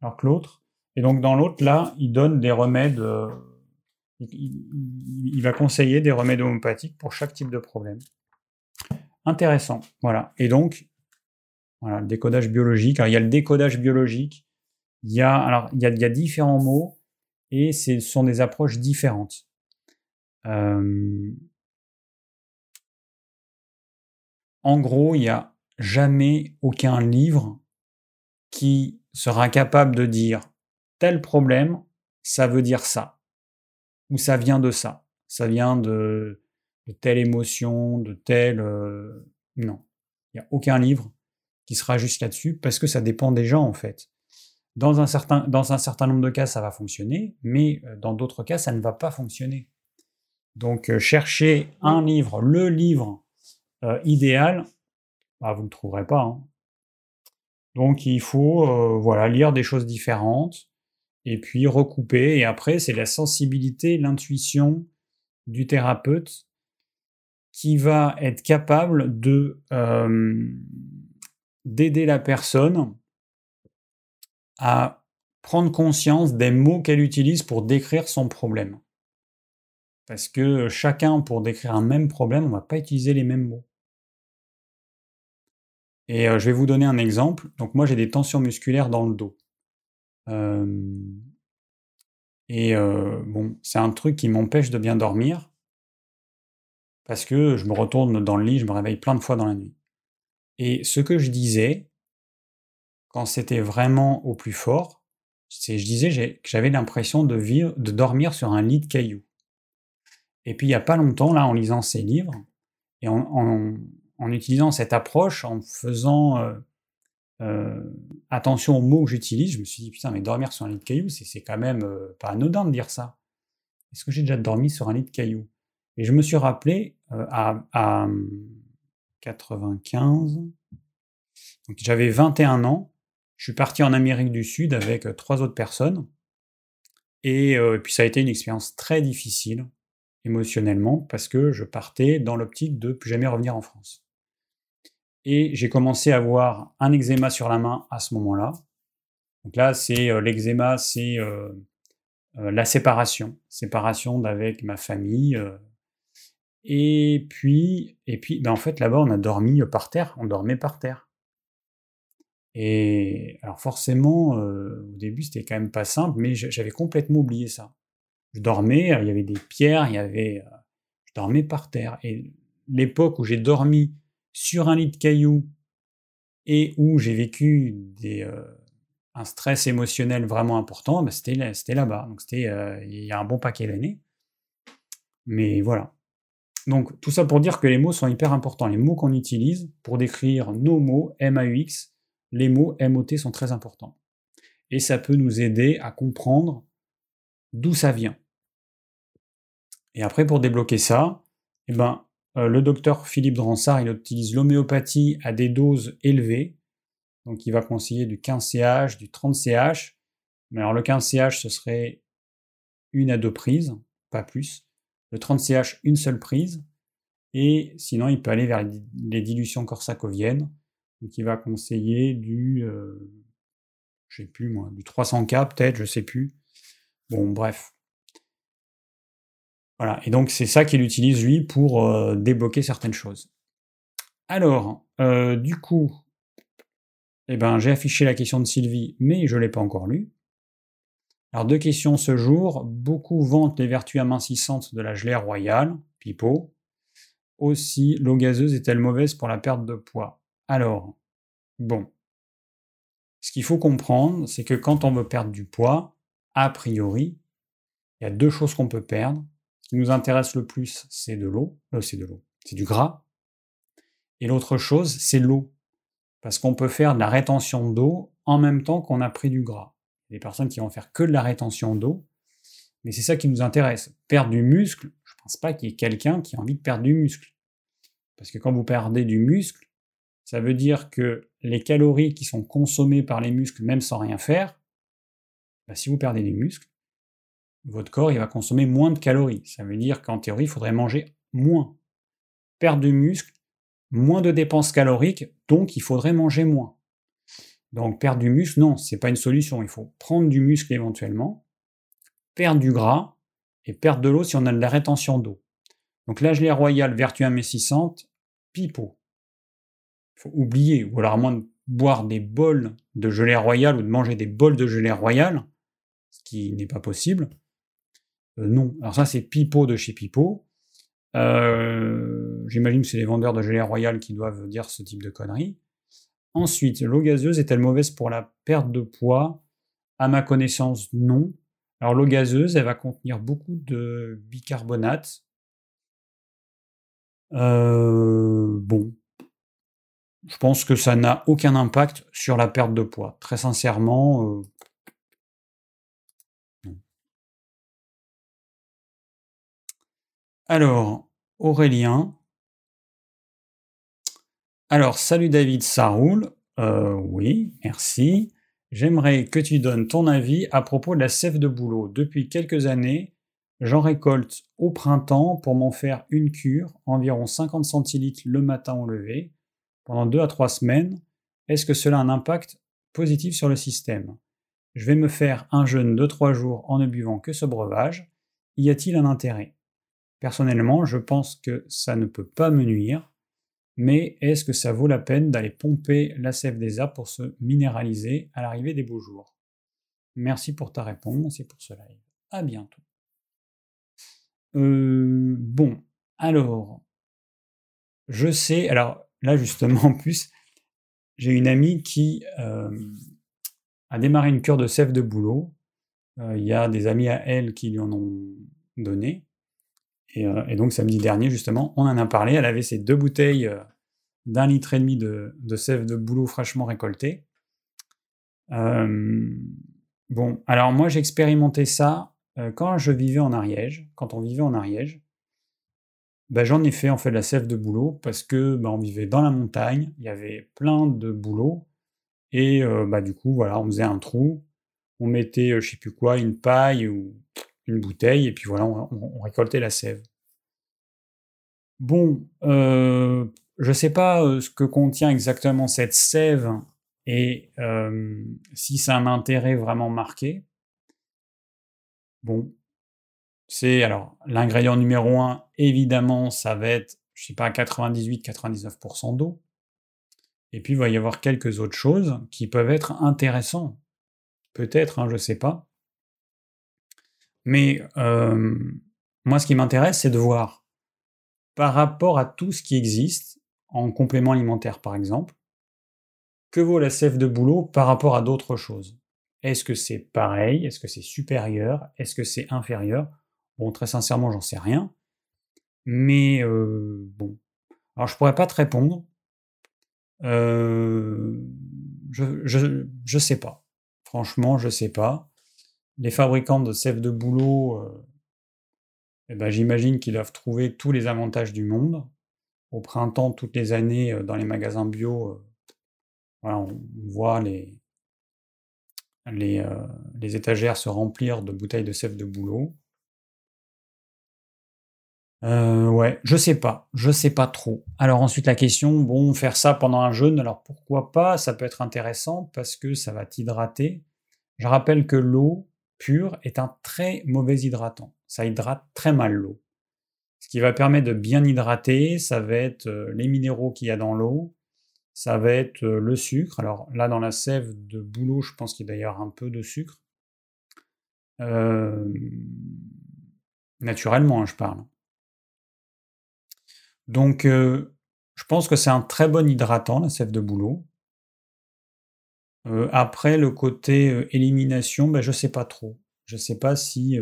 Alors que l'autre, et donc dans l'autre, là, il donne des remèdes, euh, il, va conseiller des remèdes homéopathiques pour chaque type de problème. Intéressant, voilà. Et donc, voilà, le décodage biologique. Alors, il y a le décodage biologique, il y a, alors, il y a, différents mots, et ce sont des approches différentes. Euh, En gros, il n'y a jamais aucun livre qui sera capable de dire tel problème, ça veut dire ça, ou ça vient de ça, ça vient de, telle émotion, de telle... Euh, non, il n'y a aucun livre qui sera juste là-dessus, parce que ça dépend des gens en fait. Dans un, certain, dans un certain nombre de cas, ça va fonctionner, mais euh, dans d'autres cas, ça ne va pas fonctionner. Donc, euh, chercher un livre, le livre euh, idéal, bah, vous ne trouverez pas. Hein. Donc il faut voilà, lire des choses différentes et puis recouper. Et après, c'est la sensibilité, l'intuition du thérapeute qui va être capable de d'aider la personne à prendre conscience des mots qu'elle utilise pour décrire son problème. Parce que chacun, pour décrire un même problème, on ne va pas utiliser les mêmes mots. Et je vais vous donner un exemple. Donc moi j'ai des tensions musculaires dans le dos. et bon, c'est un truc qui m'empêche de bien dormir. Parce que je me retourne dans le lit, je me réveille plein de fois dans la nuit. Et ce que je disais, quand c'était vraiment au plus fort, je disais que j'avais l'impression de, vivre, de dormir sur un lit de cailloux. Et puis il n'y a pas longtemps, là, en lisant ces livres, et en, en utilisant cette approche, en faisant euh, euh, attention aux mots que j'utilise, je me suis dit, putain, mais dormir sur un lit de cailloux, c'est quand même euh, pas anodin de dire ça. Est-ce que j'ai déjà dormi sur un lit de cailloux? Et je me suis rappelé à, à 95, donc j'avais 21 ans, je suis parti en Amérique du Sud avec trois autres personnes, et puis ça a été une expérience très difficile émotionnellement parce que je partais dans l'optique de plus jamais revenir en France. Et j'ai commencé à avoir un eczéma sur la main à ce moment-là. Donc là, c'est euh, l'eczéma, c'est euh, euh, la séparation, séparation d'avec ma famille. et puis, et puis, ben en fait, là-bas, on a dormi par terre, on dormait par terre. Et alors forcément, au début, c'était quand même pas simple, mais j'avais complètement oublié ça. Je dormais, il y avait des pierres, il y avait, je dormais par terre. Et l'époque où j'ai dormi sur un lit de cailloux et où j'ai vécu euh, un stress émotionnel vraiment important, bah, c'était, c'était là-bas. Donc c'était euh, il y a un bon paquet d'années. Mais voilà. Donc tout ça pour dire que les mots sont hyper importants. Les mots qu'on utilise pour décrire nos mots, M-A-U-X, les mots M-O-T sont très importants. Et ça peut nous aider à comprendre d'où ça vient. Et après, pour débloquer ça, eh ben, euh, le docteur Philippe Dransart, il utilise l'homéopathie à des doses élevées. Donc il va conseiller du 15CH, du 30CH. Mais alors le 15CH, ce serait une à deux prises, pas plus. Le 30CH, une seule prise. Et sinon, il peut aller vers les dilutions corsacoviennes. Il va conseiller du, euh, sais plus moi, du 300K peut-être, je sais plus. Bon, bref. Voilà, et donc c'est ça qu'il utilise lui pour euh, débloquer certaines choses. Alors, euh, du coup, eh ben, j'ai affiché la question de Sylvie, mais je ne l'ai pas encore lue. Alors, deux questions ce jour. Beaucoup vantent les vertus amincissantes de la gelée royale, pipeau. Aussi, l'eau gazeuse est-elle mauvaise pour la perte de poids? Alors, bon. Ce qu'il faut comprendre, c'est que quand on veut perdre du poids, a priori, il y a deux choses qu'on peut perdre. Ce qui nous intéresse le plus, c'est de l'eau. Euh, c'est de l'eau. C'est du gras. Et l'autre chose, c'est l'eau. Parce qu'on peut faire de la rétention d'eau en même temps qu'on a pris du gras. Il y a des personnes qui vont faire que de la rétention d'eau. Mais c'est ça qui nous intéresse. Perdre du muscle, je ne pense pas qu'il y ait quelqu'un qui a envie de perdre du muscle. Parce que quand vous perdez du muscle, ça veut dire que les calories qui sont consommées par les muscles, même sans rien faire, bah, si vous perdez des muscles, votre corps il va consommer moins de calories. Ça veut dire qu'en théorie, il faudrait manger moins. Perdre du muscle, moins de dépenses caloriques, donc il faudrait manger moins. Donc perdre du muscle, non, c'est pas une solution. Il faut prendre du muscle éventuellement, perdre du gras et perdre de l'eau si on a de la rétention d'eau. Donc la gelée royale, vertu amincissante, pipeau. Faut oublier, ou alors à moins de boire des bols de gelée royale ou de manger des bols de gelée royale, ce qui n'est pas possible, euh, non. Alors ça, c'est Pipo de chez Pipo. Euh, j'imagine que c'est les vendeurs de gelée royale qui doivent dire ce type de conneries. Ensuite, l'eau gazeuse est-elle mauvaise pour la perte de poids? À ma connaissance, non. Alors l'eau gazeuse, elle va contenir beaucoup de bicarbonate. Euh, bon, je pense que ça n'a aucun impact sur la perte de poids. Très sincèrement, Alors, Aurélien. Alors, salut David, ça roule? Euh, oui, merci. J'aimerais que tu donnes ton avis à propos de la sève de boulot. Depuis quelques années, j'en récolte au printemps pour m'en faire une cure, environ 50 centilitres le matin au lever, pendant 2 à 3 semaines. Est-ce que cela a un impact positif sur le système? Je vais me faire un jeûne de 3 jours en ne buvant que ce breuvage. Y a-t-il un intérêt? Personnellement, je pense que ça ne peut pas me nuire, mais est-ce que ça vaut la peine d'aller pomper la sève des arbres pour se minéraliser à l'arrivée des beaux jours? Merci pour ta réponse et pour ce live. À bientôt. Euh, bon, alors, je sais, alors là justement en plus, j'ai une amie qui euh, a démarré une cure de sève de boulot. Euh, il y a des amis à elle qui lui en ont donné. Euh, et, donc samedi dernier, justement, on en a parlé. Elle avait ses deux bouteilles d'un litre et demi de, sève de boulot fraîchement récoltée. Bon, alors moi j'ai expérimenté ça quand je vivais en Ariège, quand on vivait en Ariège. Ben, j'en ai fait en fait de la sève de boulot parce que ben, on vivait dans la montagne, il y avait plein de boulot et bah, du coup voilà, on faisait un trou, on mettait je sais plus quoi, une paille ou une bouteille, et puis voilà, on, récoltait la sève. Bon, euh, je sais pas euh, ce que contient exactement cette sève et euh, si a un intérêt vraiment marqué. Bon, c'est alors l'ingrédient numéro un, évidemment, ça va être, je sais pas, 98-99% d'eau. Et puis il va y avoir quelques autres choses qui peuvent être intéressantes. Peut-être, hein, je ne sais pas. Mais euh, moi, ce qui m'intéresse, c'est de voir par rapport à tout ce qui existe, en complément alimentaire par exemple, que vaut la sève de boulot par rapport à d'autres choses? Est-ce que c'est pareil? Est-ce que c'est supérieur? Est-ce que c'est inférieur? Bon, très sincèrement, j'en sais rien. Mais bon. Alors je pourrais pas te répondre. je, je, je sais pas. Franchement, je sais pas. Les fabricants de sève de boulot, eh ben, j'imagine qu'ils doivent trouver tous les avantages du monde. Au printemps, toutes les années, dans les magasins bio, on voit les, les, les, étagères se remplir de bouteilles de sève de boulot. Euh, ouais, je sais pas, je sais pas trop. Alors ensuite la question, bon, faire ça pendant un jeûne, alors pourquoi pas? Ça peut être intéressant parce que ça va t'hydrater. Je rappelle que l'eau pure est un très mauvais hydratant. Ça hydrate très mal l'eau. Ce qui va permettre de bien hydrater, ça va être euh, les minéraux qu'il y a dans l'eau, ça va être euh, le sucre. Alors là, dans la sève de bouleau, je pense qu'il y a d'ailleurs un peu de sucre. Naturellement, hein, je parle. Donc, je pense que c'est un très bon hydratant, la sève de bouleau. après, le côté élimination, ben, je ne sais pas trop. Je ne sais pas si.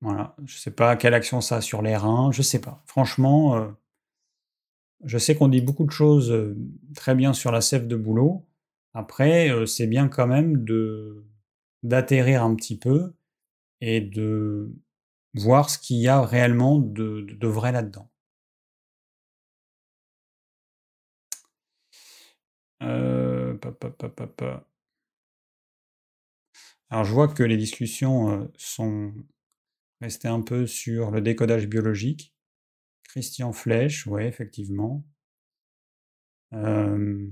voilà, je ne sais pas quelle action ça a sur les reins, je ne sais pas. Franchement, je sais qu'on dit beaucoup de choses très bien sur la sève de bouleau. Après, c'est bien quand même d'atterrir un petit peu et de voir ce qu'il y a réellement de, vrai là-dedans. Euh, Alors je vois que les discussions euh, sont restées un peu sur le décodage biologique. Christian Flèche, oui, effectivement. Euh,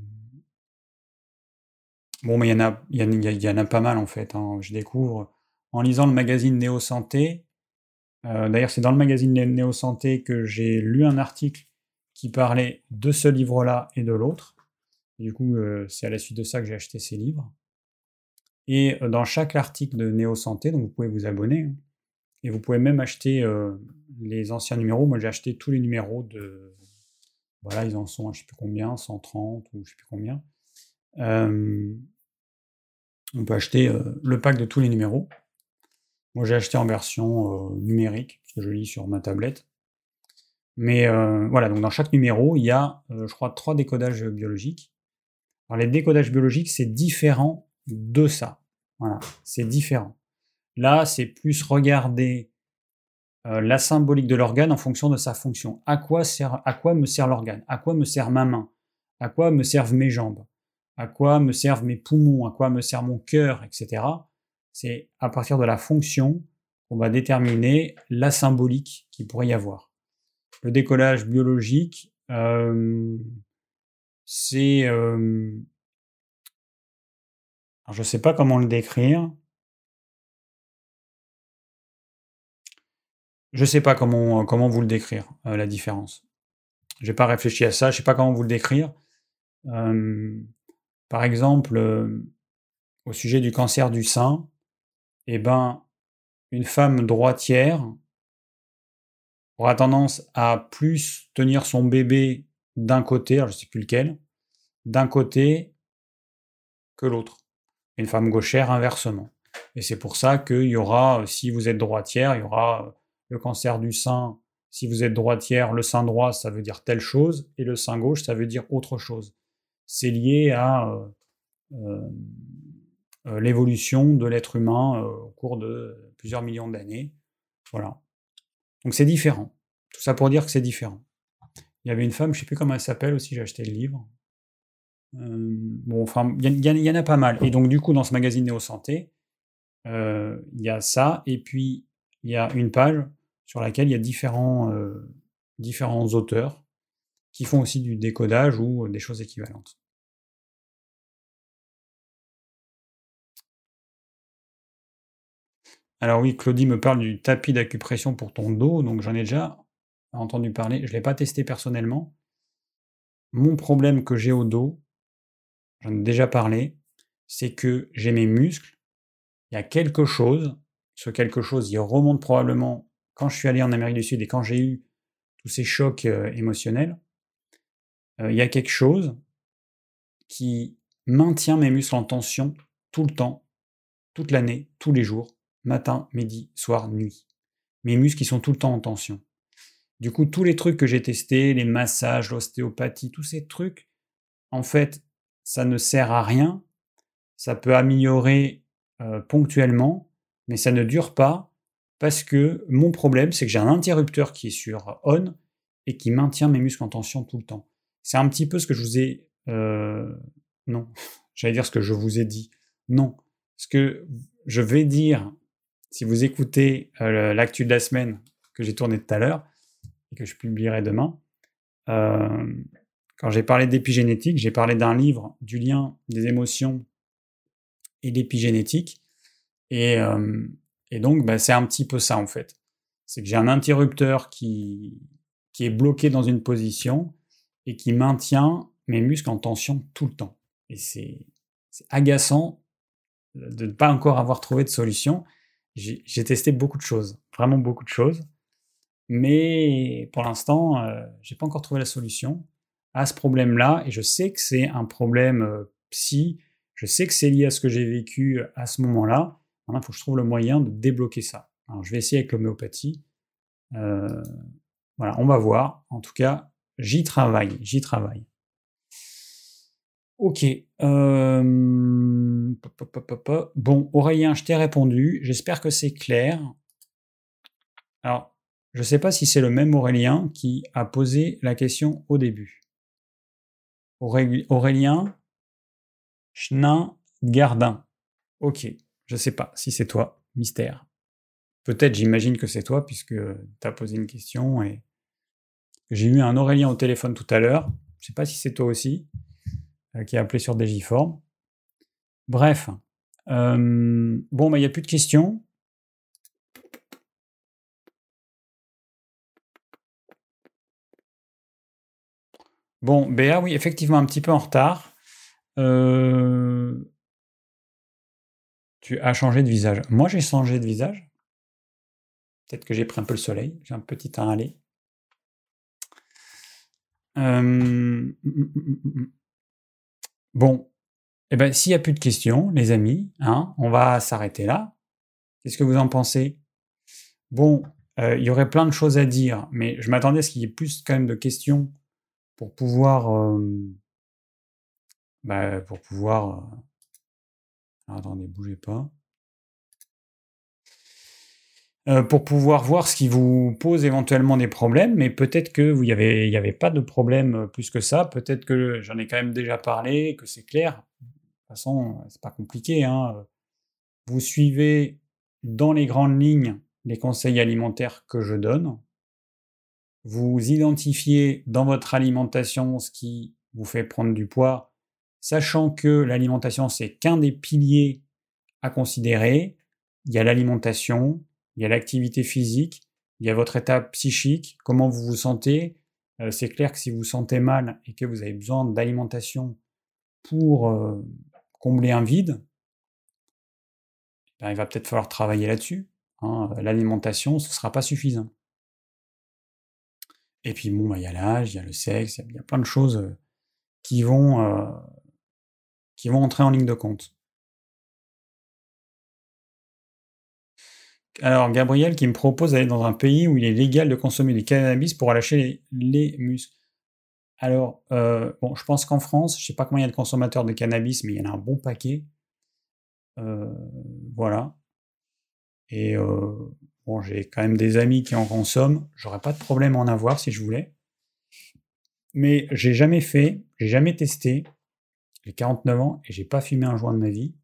bon, mais il y, en a, y, y en a pas mal en fait. Hein. Je découvre en lisant le magazine Néo Santé, euh, d'ailleurs, c'est dans le magazine Néo Santé que j'ai lu un article qui parlait de ce livre-là et de l'autre. Du coup, euh, c'est à la suite de ça que j'ai acheté ces livres. Et euh, dans chaque article de Néo Santé, vous pouvez vous abonner, hein, et vous pouvez même acheter les anciens numéros. Moi, j'ai acheté tous les numéros de. Voilà, ils en sont à je sais plus combien, 130 ou je sais plus combien. on peut acheter le pack de tous les numéros. Moi, j'ai acheté en version numérique, parce que je lis sur ma tablette. Mais voilà, donc dans chaque numéro, il y a, je crois, trois décodages biologiques. Alors, les décodages biologiques, c'est différent de ça. Voilà, c'est différent. Là, c'est plus regarder la symbolique de l'organe en fonction de sa fonction. À quoi, sert, à quoi me sert l'organe? À quoi me sert ma main? À quoi me servent mes jambes? À quoi me servent mes poumons? À quoi me sert mon cœur? Etc. C'est à partir de la fonction qu'on va déterminer la symbolique qu'il pourrait y avoir. Le décollage biologique, euh, c'est... Euh, je ne sais pas comment le décrire. Je ne sais pas comment, vous le décrire, euh, la différence. Je n'ai pas réfléchi à ça, je ne sais pas comment vous le décrire. par exemple, au sujet du cancer du sein, eh ben, une femme droitière aura tendance à plus tenir son bébé d'un côté, je ne sais plus lequel, d'un côté que l'autre. Une femme gauchère, inversement. Et c'est pour ça qu'il y aura, si vous êtes droitière, il y aura le cancer du sein. Si vous êtes droitière, le sein droit, ça veut dire telle chose, et le sein gauche, ça veut dire autre chose. C'est lié à euh, euh, euh, l'évolution de l'être humain euh, au cours de plusieurs millions d'années. Voilà. Donc c'est différent. Tout ça pour dire que c'est différent. Il y avait une femme, je ne sais plus comment elle s'appelle aussi, j'ai acheté le livre. Euh, bon, enfin, il y, en a pas mal. Et donc, du coup, dans ce magazine Néo Santé, il y a ça, et puis il y a une page sur laquelle il y a différents, différents auteurs qui font aussi du décodage ou des choses équivalentes. Alors oui, Claudie me parle du tapis d'acupression pour ton dos, donc j'en ai déjà entendu parler. Je ne l'ai pas testé personnellement. Mon problème que j'ai au dos, j'en ai déjà parlé, c'est que j'ai mes muscles, il y a quelque chose, ce quelque chose, il remonte probablement quand je suis allé en Amérique du Sud et quand j'ai eu tous ces chocs euh, émotionnels, euh, il y a quelque chose qui maintient mes muscles en tension tout le temps, toute l'année, tous les jours, matin, midi, soir, nuit. mes muscles sont tout le temps en tension. Du coup, tous les trucs que j'ai testés, les massages, l'ostéopathie, tous ces trucs, en fait, ça ne sert à rien. Ça peut améliorer euh, ponctuellement, mais ça ne dure pas parce que mon problème, c'est que j'ai un interrupteur qui est sur on et qui maintient mes muscles en tension tout le temps. C'est un petit peu ce que je vous ai... Euh, non, j'allais dire ce que je vous ai dit. Non, ce que je vais dire, si vous écoutez euh, l'actu de la semaine que j'ai tourné tout à l'heure et que je publierai demain, euh, quand j'ai parlé d'épigénétique, j'ai parlé d'un livre du lien des émotions et l'épigénétique. Et, euh, donc, bah, c'est un petit peu ça en fait. C'est que j'ai un interrupteur qui est bloqué dans une position et qui maintient mes muscles en tension tout le temps. Et c'est agaçant de ne pas encore avoir trouvé de solution. J'ai testé beaucoup de choses, vraiment beaucoup de choses, mais pour l'instant, euh, j'ai pas encore trouvé la solution à ce problème-là, et je sais que c'est un problème euh, psy, je sais que c'est lié à ce que j'ai vécu à ce moment-là. Maintenant, il faut que je trouve le moyen de débloquer ça. Alors, je vais essayer avec l'homéopathie. Euh, voilà, on va voir. En tout cas, j'y travaille, j'y travaille. Ok. Euh, bon, Aurélien, je t'ai répondu. J'espère que c'est clair. Alors, je ne sais pas si c'est le même Aurélien qui a posé la question au début. Aurélien Chenin Gardin. Ok, je ne sais pas si c'est toi. Mystère. Peut-être, j'imagine que c'est toi, puisque tu as posé une question et j'ai eu un Aurélien au téléphone tout à l'heure. Je ne sais pas si c'est toi aussi. Euh, qui est appelé sur Digiform. Bref. Euh, bon, bah, il n'y a plus de questions. Bon, Béa, oui, effectivement, un petit peu en retard. Euh, tu as changé de visage. Moi, j'ai changé de visage. Peut-être que j'ai pris un peu le soleil. J'ai un petit temps à. Bon, eh ben, s'il n'y a plus de questions, les amis, hein, on va s'arrêter là. Qu'est-ce que vous en pensez? Bon, euh, il y aurait plein de choses à dire, mais je m'attendais à ce qu'il y ait plus quand même de questions pour pouvoir, euh, bah, pour pouvoir. Euh, attendez, bougez pas. Euh, pour pouvoir voir ce qui vous pose éventuellement des problèmes, mais peut-être que vous n'y avait, y avait pas de problème euh, plus que ça, peut-être que j'en ai quand même déjà parlé, que c'est clair. De toute façon, c'est pas compliqué. Hein. Vous suivez dans les grandes lignes les conseils alimentaires que je donne. Vous identifiez dans votre alimentation ce qui vous fait prendre du poids, sachant que l'alimentation, c'est qu'un des piliers à considérer. Il y a l'alimentation, il y a l'activité physique, il y a votre état psychique, comment vous vous sentez. Euh, c'est clair que si vous vous sentez mal et que vous avez besoin d'alimentation pour euh, combler un vide, ben, il va peut-être falloir travailler là-dessus. Hein. L'alimentation, ce ne sera pas suffisant. Et puis bon, ben, il y a l'âge, il y a le sexe, il y, a plein de choses euh, qui vont, qui vont entrer en ligne de compte. Alors, Gabriel qui me propose d'aller dans un pays où il est légal de consommer du cannabis pour relâcher les, muscles. Alors, euh, bon, je pense qu'en France, je ne sais pas combien il y a de consommateurs de cannabis, mais il y en a un bon paquet. Euh, voilà. Et euh, bon, j'ai quand même des amis qui en consomment. J'aurais pas de problème à en avoir si je voulais. Mais j'ai jamais fait, j'ai jamais testé. J'ai 49 ans et j'ai pas fumé un joint de ma vie.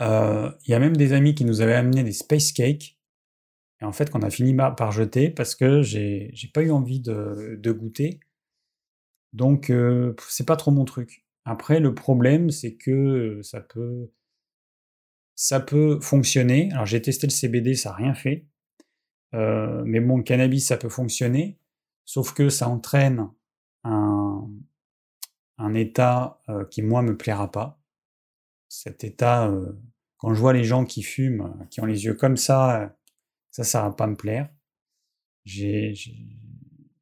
Euh, il y a même des amis qui nous avaient amené des space cakes, et en fait qu'on a fini par jeter parce que j'ai pas eu envie de, goûter. Donc euh, c'est pas trop mon truc. Après le problème c'est que ça peut ça peut fonctionner. Alors j'ai testé le CBD, ça n'a rien fait. Euh, mais bon, le cannabis, ça peut fonctionner, sauf que ça entraîne un, un état qui, moi, me plaira pas cet état, euh, quand je vois les gens qui fument, euh, qui ont les yeux comme ça, euh, ça, ça va pas me plaire.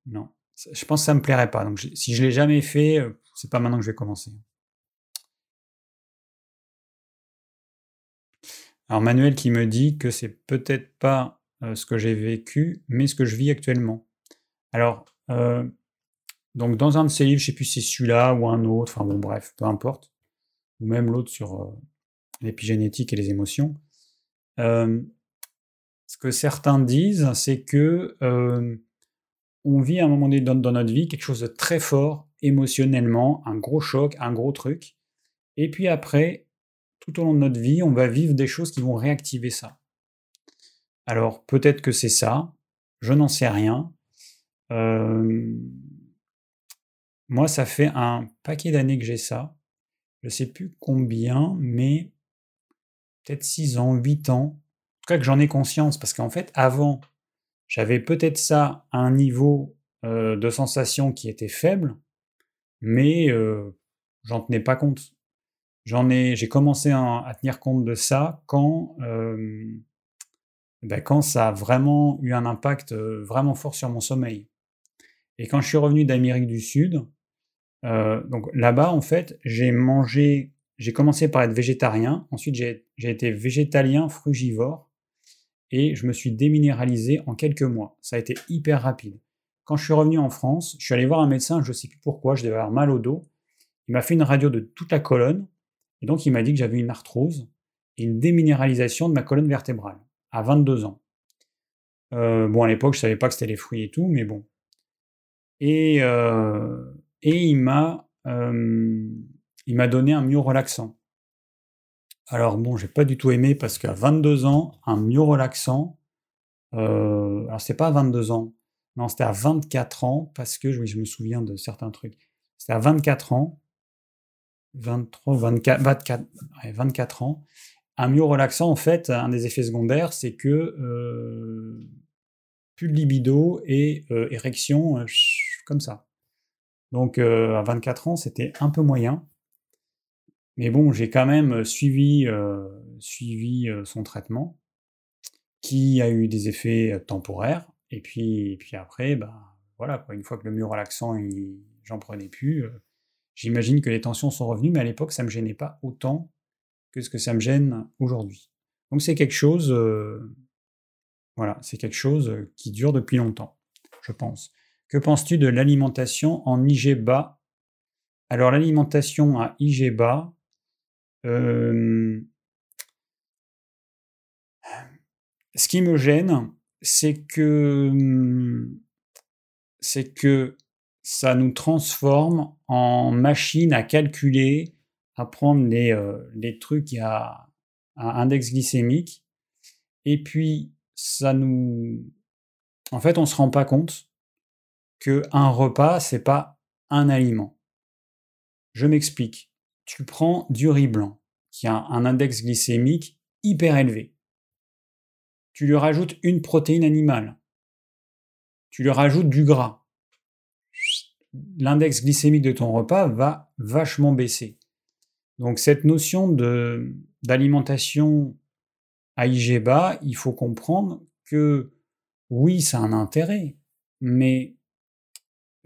Non, je pense que ça me plairait pas. Donc, si je l'ai jamais fait, c'est pas maintenant que je vais commencer. Alors Manuel qui me dit que c'est peut-être pas ce que j'ai vécu, mais ce que je vis actuellement. Alors, donc dans un de ces livres, je sais plus si c'est celui-là ou un autre, enfin bon bref, peu importe, ou même l'autre sur euh, l'épigénétique et les émotions. ce que certains disent, c'est que on vit à un moment donné dans notre vie quelque chose de très fort émotionnellement, un gros choc, un gros truc, et puis après, tout au long de notre vie, on va vivre des choses qui vont réactiver ça. Alors peut-être que c'est ça, je n'en sais rien. moi, ça fait un paquet d'années que j'ai ça. Je ne sais plus combien, mais peut-être 6 ans, 8 ans. En tout cas, que j'en ai conscience, parce qu'en fait, avant, j'avais peut-être ça à un niveau de sensation qui était faible, mais j'en tenais pas compte. J'en ai, j'ai commencé à, tenir compte de ça quand, ben, quand ça a vraiment eu un impact vraiment fort sur mon sommeil. Et quand je suis revenu d'Amérique du Sud, donc là-bas en fait, j'ai mangé, j'ai commencé par être végétarien, ensuite j'ai été végétalien frugivore et je me suis déminéralisé en quelques mois. Ça a été hyper rapide. Quand je suis revenu en France, je suis allé voir un médecin, je ne sais plus pourquoi, je devais avoir mal au dos. Il m'a fait une radio de toute la colonne et donc, il m'a dit que j'avais une arthrose et une déminéralisation de ma colonne vertébrale à 22 ans. Euh, bon, à l'époque, je ne savais pas que c'était les fruits et tout, mais bon. Et, euh, et il m'a euh, il m'a donné un myo relaxant. Alors bon, j'ai pas du tout aimé parce qu'à 22 ans, un myo relaxant, euh, alors c'est pas à 22 ans, non, c'était à 24 ans parce que je me souviens de certains trucs. C'était à 24 ans 23, 24, 24, ans. Un myo relaxant, en fait, un des effets secondaires, c'est que euh, plus de libido et euh, érection comme ça. Donc à 24 ans, c'était un peu moyen. Mais bon, j'ai quand même suivi, suivi son traitement, qui a eu des effets temporaires. Et puis, puis après, bah, voilà, une fois que le mur relaxant, j'en prenais plus, J'imagine que les tensions sont revenues, mais à l'époque, ça ne me gênait pas autant que ce que ça me gêne aujourd'hui. Donc c'est quelque chose, euh, voilà, c'est quelque chose qui dure depuis longtemps, je pense. Que penses-tu de l'alimentation en IG bas Alors l'alimentation à IG bas, euh, ce qui me gêne, c'est que c'est que ça nous transforme en machine à calculer, à prendre les, euh, les trucs à, à, index glycémique. Et puis, ça nous. En fait, on ne se rend pas compte qu'un repas, c'est pas un aliment. Je m'explique. Tu prends du riz blanc, qui a un index glycémique hyper élevé. Tu lui rajoutes une protéine animale. Tu lui rajoutes du gras l'index glycémique de ton repas va vachement baisser. Donc cette notion d'alimentation à IG bas, il faut comprendre que oui, ça a un intérêt, mais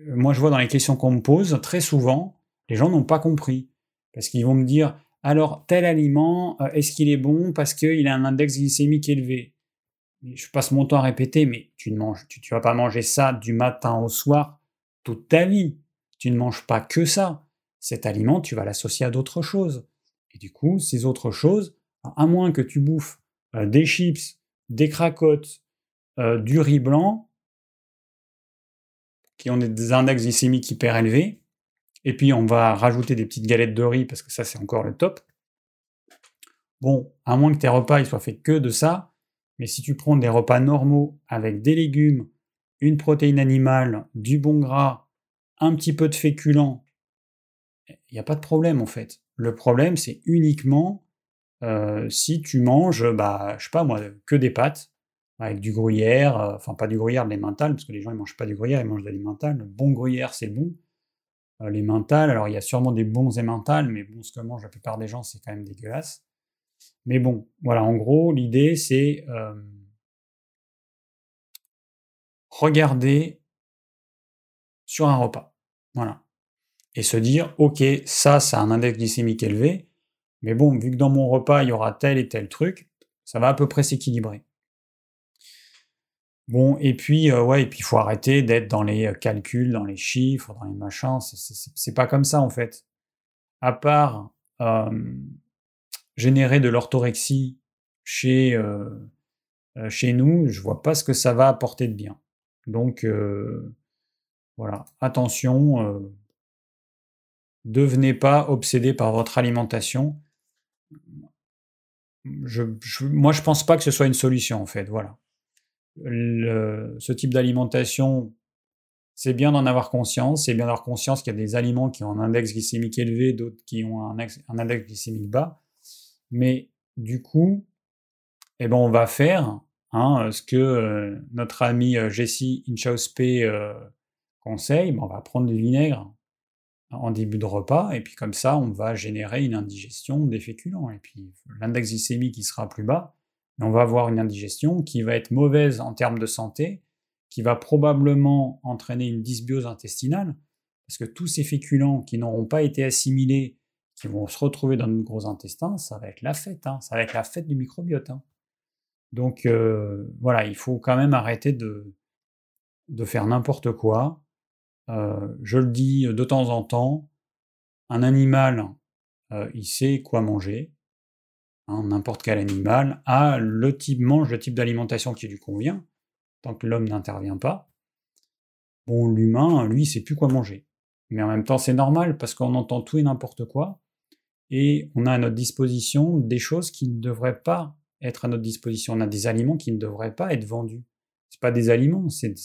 moi je vois dans les questions qu'on me pose, très souvent, les gens n'ont pas compris. Parce qu'ils vont me dire, alors tel aliment, euh, est-ce qu'il est bon parce qu'il a un index glycémique élevé? Je passe mon temps à répéter, mais tu ne manges, tu, tu vas pas manger ça du matin au soir toute ta vie. Tu ne manges pas que ça. Cet aliment, tu vas l'associer à d'autres choses. Et du coup, ces autres choses, à moins que tu bouffes euh, des chips, des cracottes, euh, du riz blanc, qui ont des index glycémiques hyper élevés, et puis on va rajouter des petites galettes de riz, parce que ça c'est encore le top. Bon, à moins que tes repas ils soient faits que de ça, mais si tu prends des repas normaux avec des légumes, une protéine animale, du bon gras, un petit peu de féculent, il n'y a pas de problème en fait. Le problème, c'est uniquement euh, si tu manges, bah, je sais pas moi, que des pâtes avec du gruyère, euh, enfin pas du gruyère, de l'emmental, parce que les gens ils mangent pas du gruyère, ils mangent de l'emmental. Le bon gruyère, c'est bon. Euh, alors il y a sûrement des bons emmental, mais bon, ce que mangent la plupart des gens, c'est quand même dégueulasse. Mais bon, voilà, en gros, l'idée c'est regarder sur un repas. Voilà. Et se dire, ok, ça, ça a un index glycémique élevé, mais bon, vu que dans mon repas, il y aura tel et tel truc, Ça va à peu près s'équilibrer. Bon, et puis, euh, ouais, et puis il faut arrêter d'être dans les euh, calculs, dans les chiffres, dans les machins. C'est pas comme ça, en fait. À part euh, générer de l'orthorexie chez, chez nous, je vois pas ce que ça va apporter de bien. Donc, voilà, attention, devenez pas obsédé par votre alimentation. Je, je, moi, je pense pas que ce soit une solution, en fait, voilà ce type d'alimentation, c'est bien d'en avoir conscience, c'est bien d'avoir conscience qu'il y a des aliments qui ont un index glycémique élevé, d'autres qui ont un, index glycémique bas. Mais du coup, eh ben, on va faire hein, ce que euh, notre ami euh, Jessie Inchauspe euh, conseille. On va prendre du vinaigre en début de repas, et puis comme ça, on va générer une indigestion des féculents. Et puis l'index glycémique qui sera plus bas, on va avoir une indigestion qui va être mauvaise en termes de santé, qui va probablement entraîner une dysbiose intestinale, parce que tous ces féculents qui n'auront pas été assimilés, qui vont se retrouver dans notre gros intestin, ça va être la fête, hein, ça va être la fête du microbiote. Hein. Donc euh, voilà, il faut quand même arrêter de, de faire n'importe quoi. Euh, je le dis de temps en temps, un animal, euh, il sait quoi manger, Hein, n'importe quel animal, a le type, mange le type d'alimentation qui lui convient, tant que l'homme n'intervient pas. Bon, l'humain, lui, il sait plus quoi manger. Mais en même temps, c'est normal parce qu'on entend tout et n'importe quoi, et on a à notre disposition des choses qui ne devraient pas être à notre disposition. On a des aliments qui ne devraient pas être vendus. C'est pas des aliments, c'est,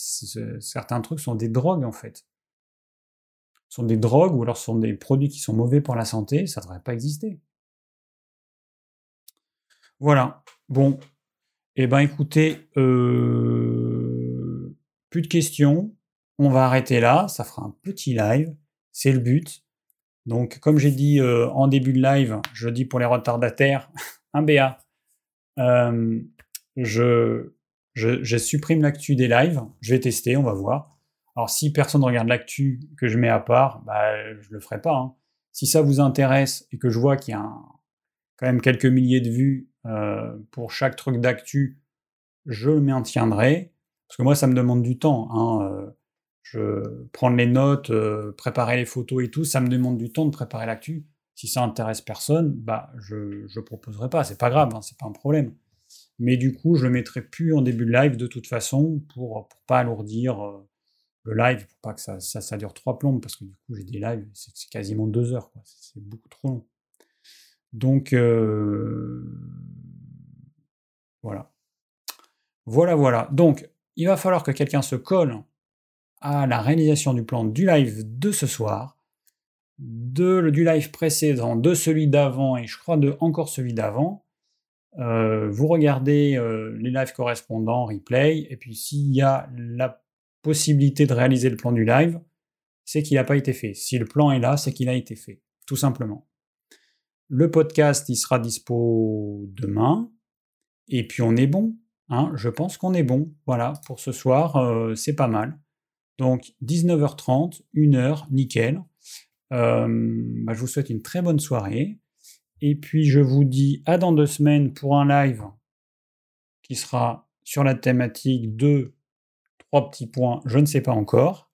certains trucs sont des drogues en fait. Ce sont des drogues ou alors ce sont des produits qui sont mauvais pour la santé, ça ne devrait pas exister. Voilà. Bon. Eh ben écoutez, euh, plus de questions. On va arrêter là. Ça fera un petit live. C'est le but. Donc, comme j'ai dit euh, en début de live, je dis pour les retardataires, un BA. Euh, je, supprime l'actu des lives. Je vais tester, on va voir. Alors, si personne ne regarde l'actu que je mets à part, bah, je le ferai pas. Hein. Si ça vous intéresse et que je vois qu'il y a quand même quelques milliers de vues euh, pour chaque truc d'actu, je le maintiendrai. Parce que moi, ça me demande du temps. Hein, euh, je prendre les notes, euh, préparer les photos et tout, ça me demande du temps de préparer l'actu. Si ça intéresse personne, bah je ne proposerai pas. C'est pas grave, hein, c'est pas un problème. Mais du coup, je le mettrai plus en début de live de toute façon pour pour pas alourdir le live, pour pas que ça, ça, dure trois plombes, parce que du coup, j'ai des lives, c'est quasiment deux heures, C'est beaucoup trop long. Donc, voilà. Voilà, voilà. Donc, il va falloir que quelqu'un se colle à la réalisation du plan du live de ce soir, du live précédent, de celui d'avant et je crois de encore celui d'avant. Euh, vous regardez euh, les lives correspondants, replay, et puis s'il y a la possibilité de réaliser le plan du live, c'est qu'il n'a pas été fait. Si le plan est là, c'est qu'il a été fait, tout simplement. Le podcast, il sera dispo demain. Et puis on est bon. Hein, je pense qu'on est bon. Voilà, pour ce soir, euh, c'est pas mal. Donc 19h30, 1h, nickel. Euh, bah, je vous souhaite une très bonne soirée. Et puis je vous dis à dans deux semaines pour un live qui sera sur la thématique de trois petits points, je ne sais pas encore.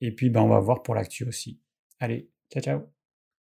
Et puis ben, on va voir pour l'actu aussi. Allez, ciao ciao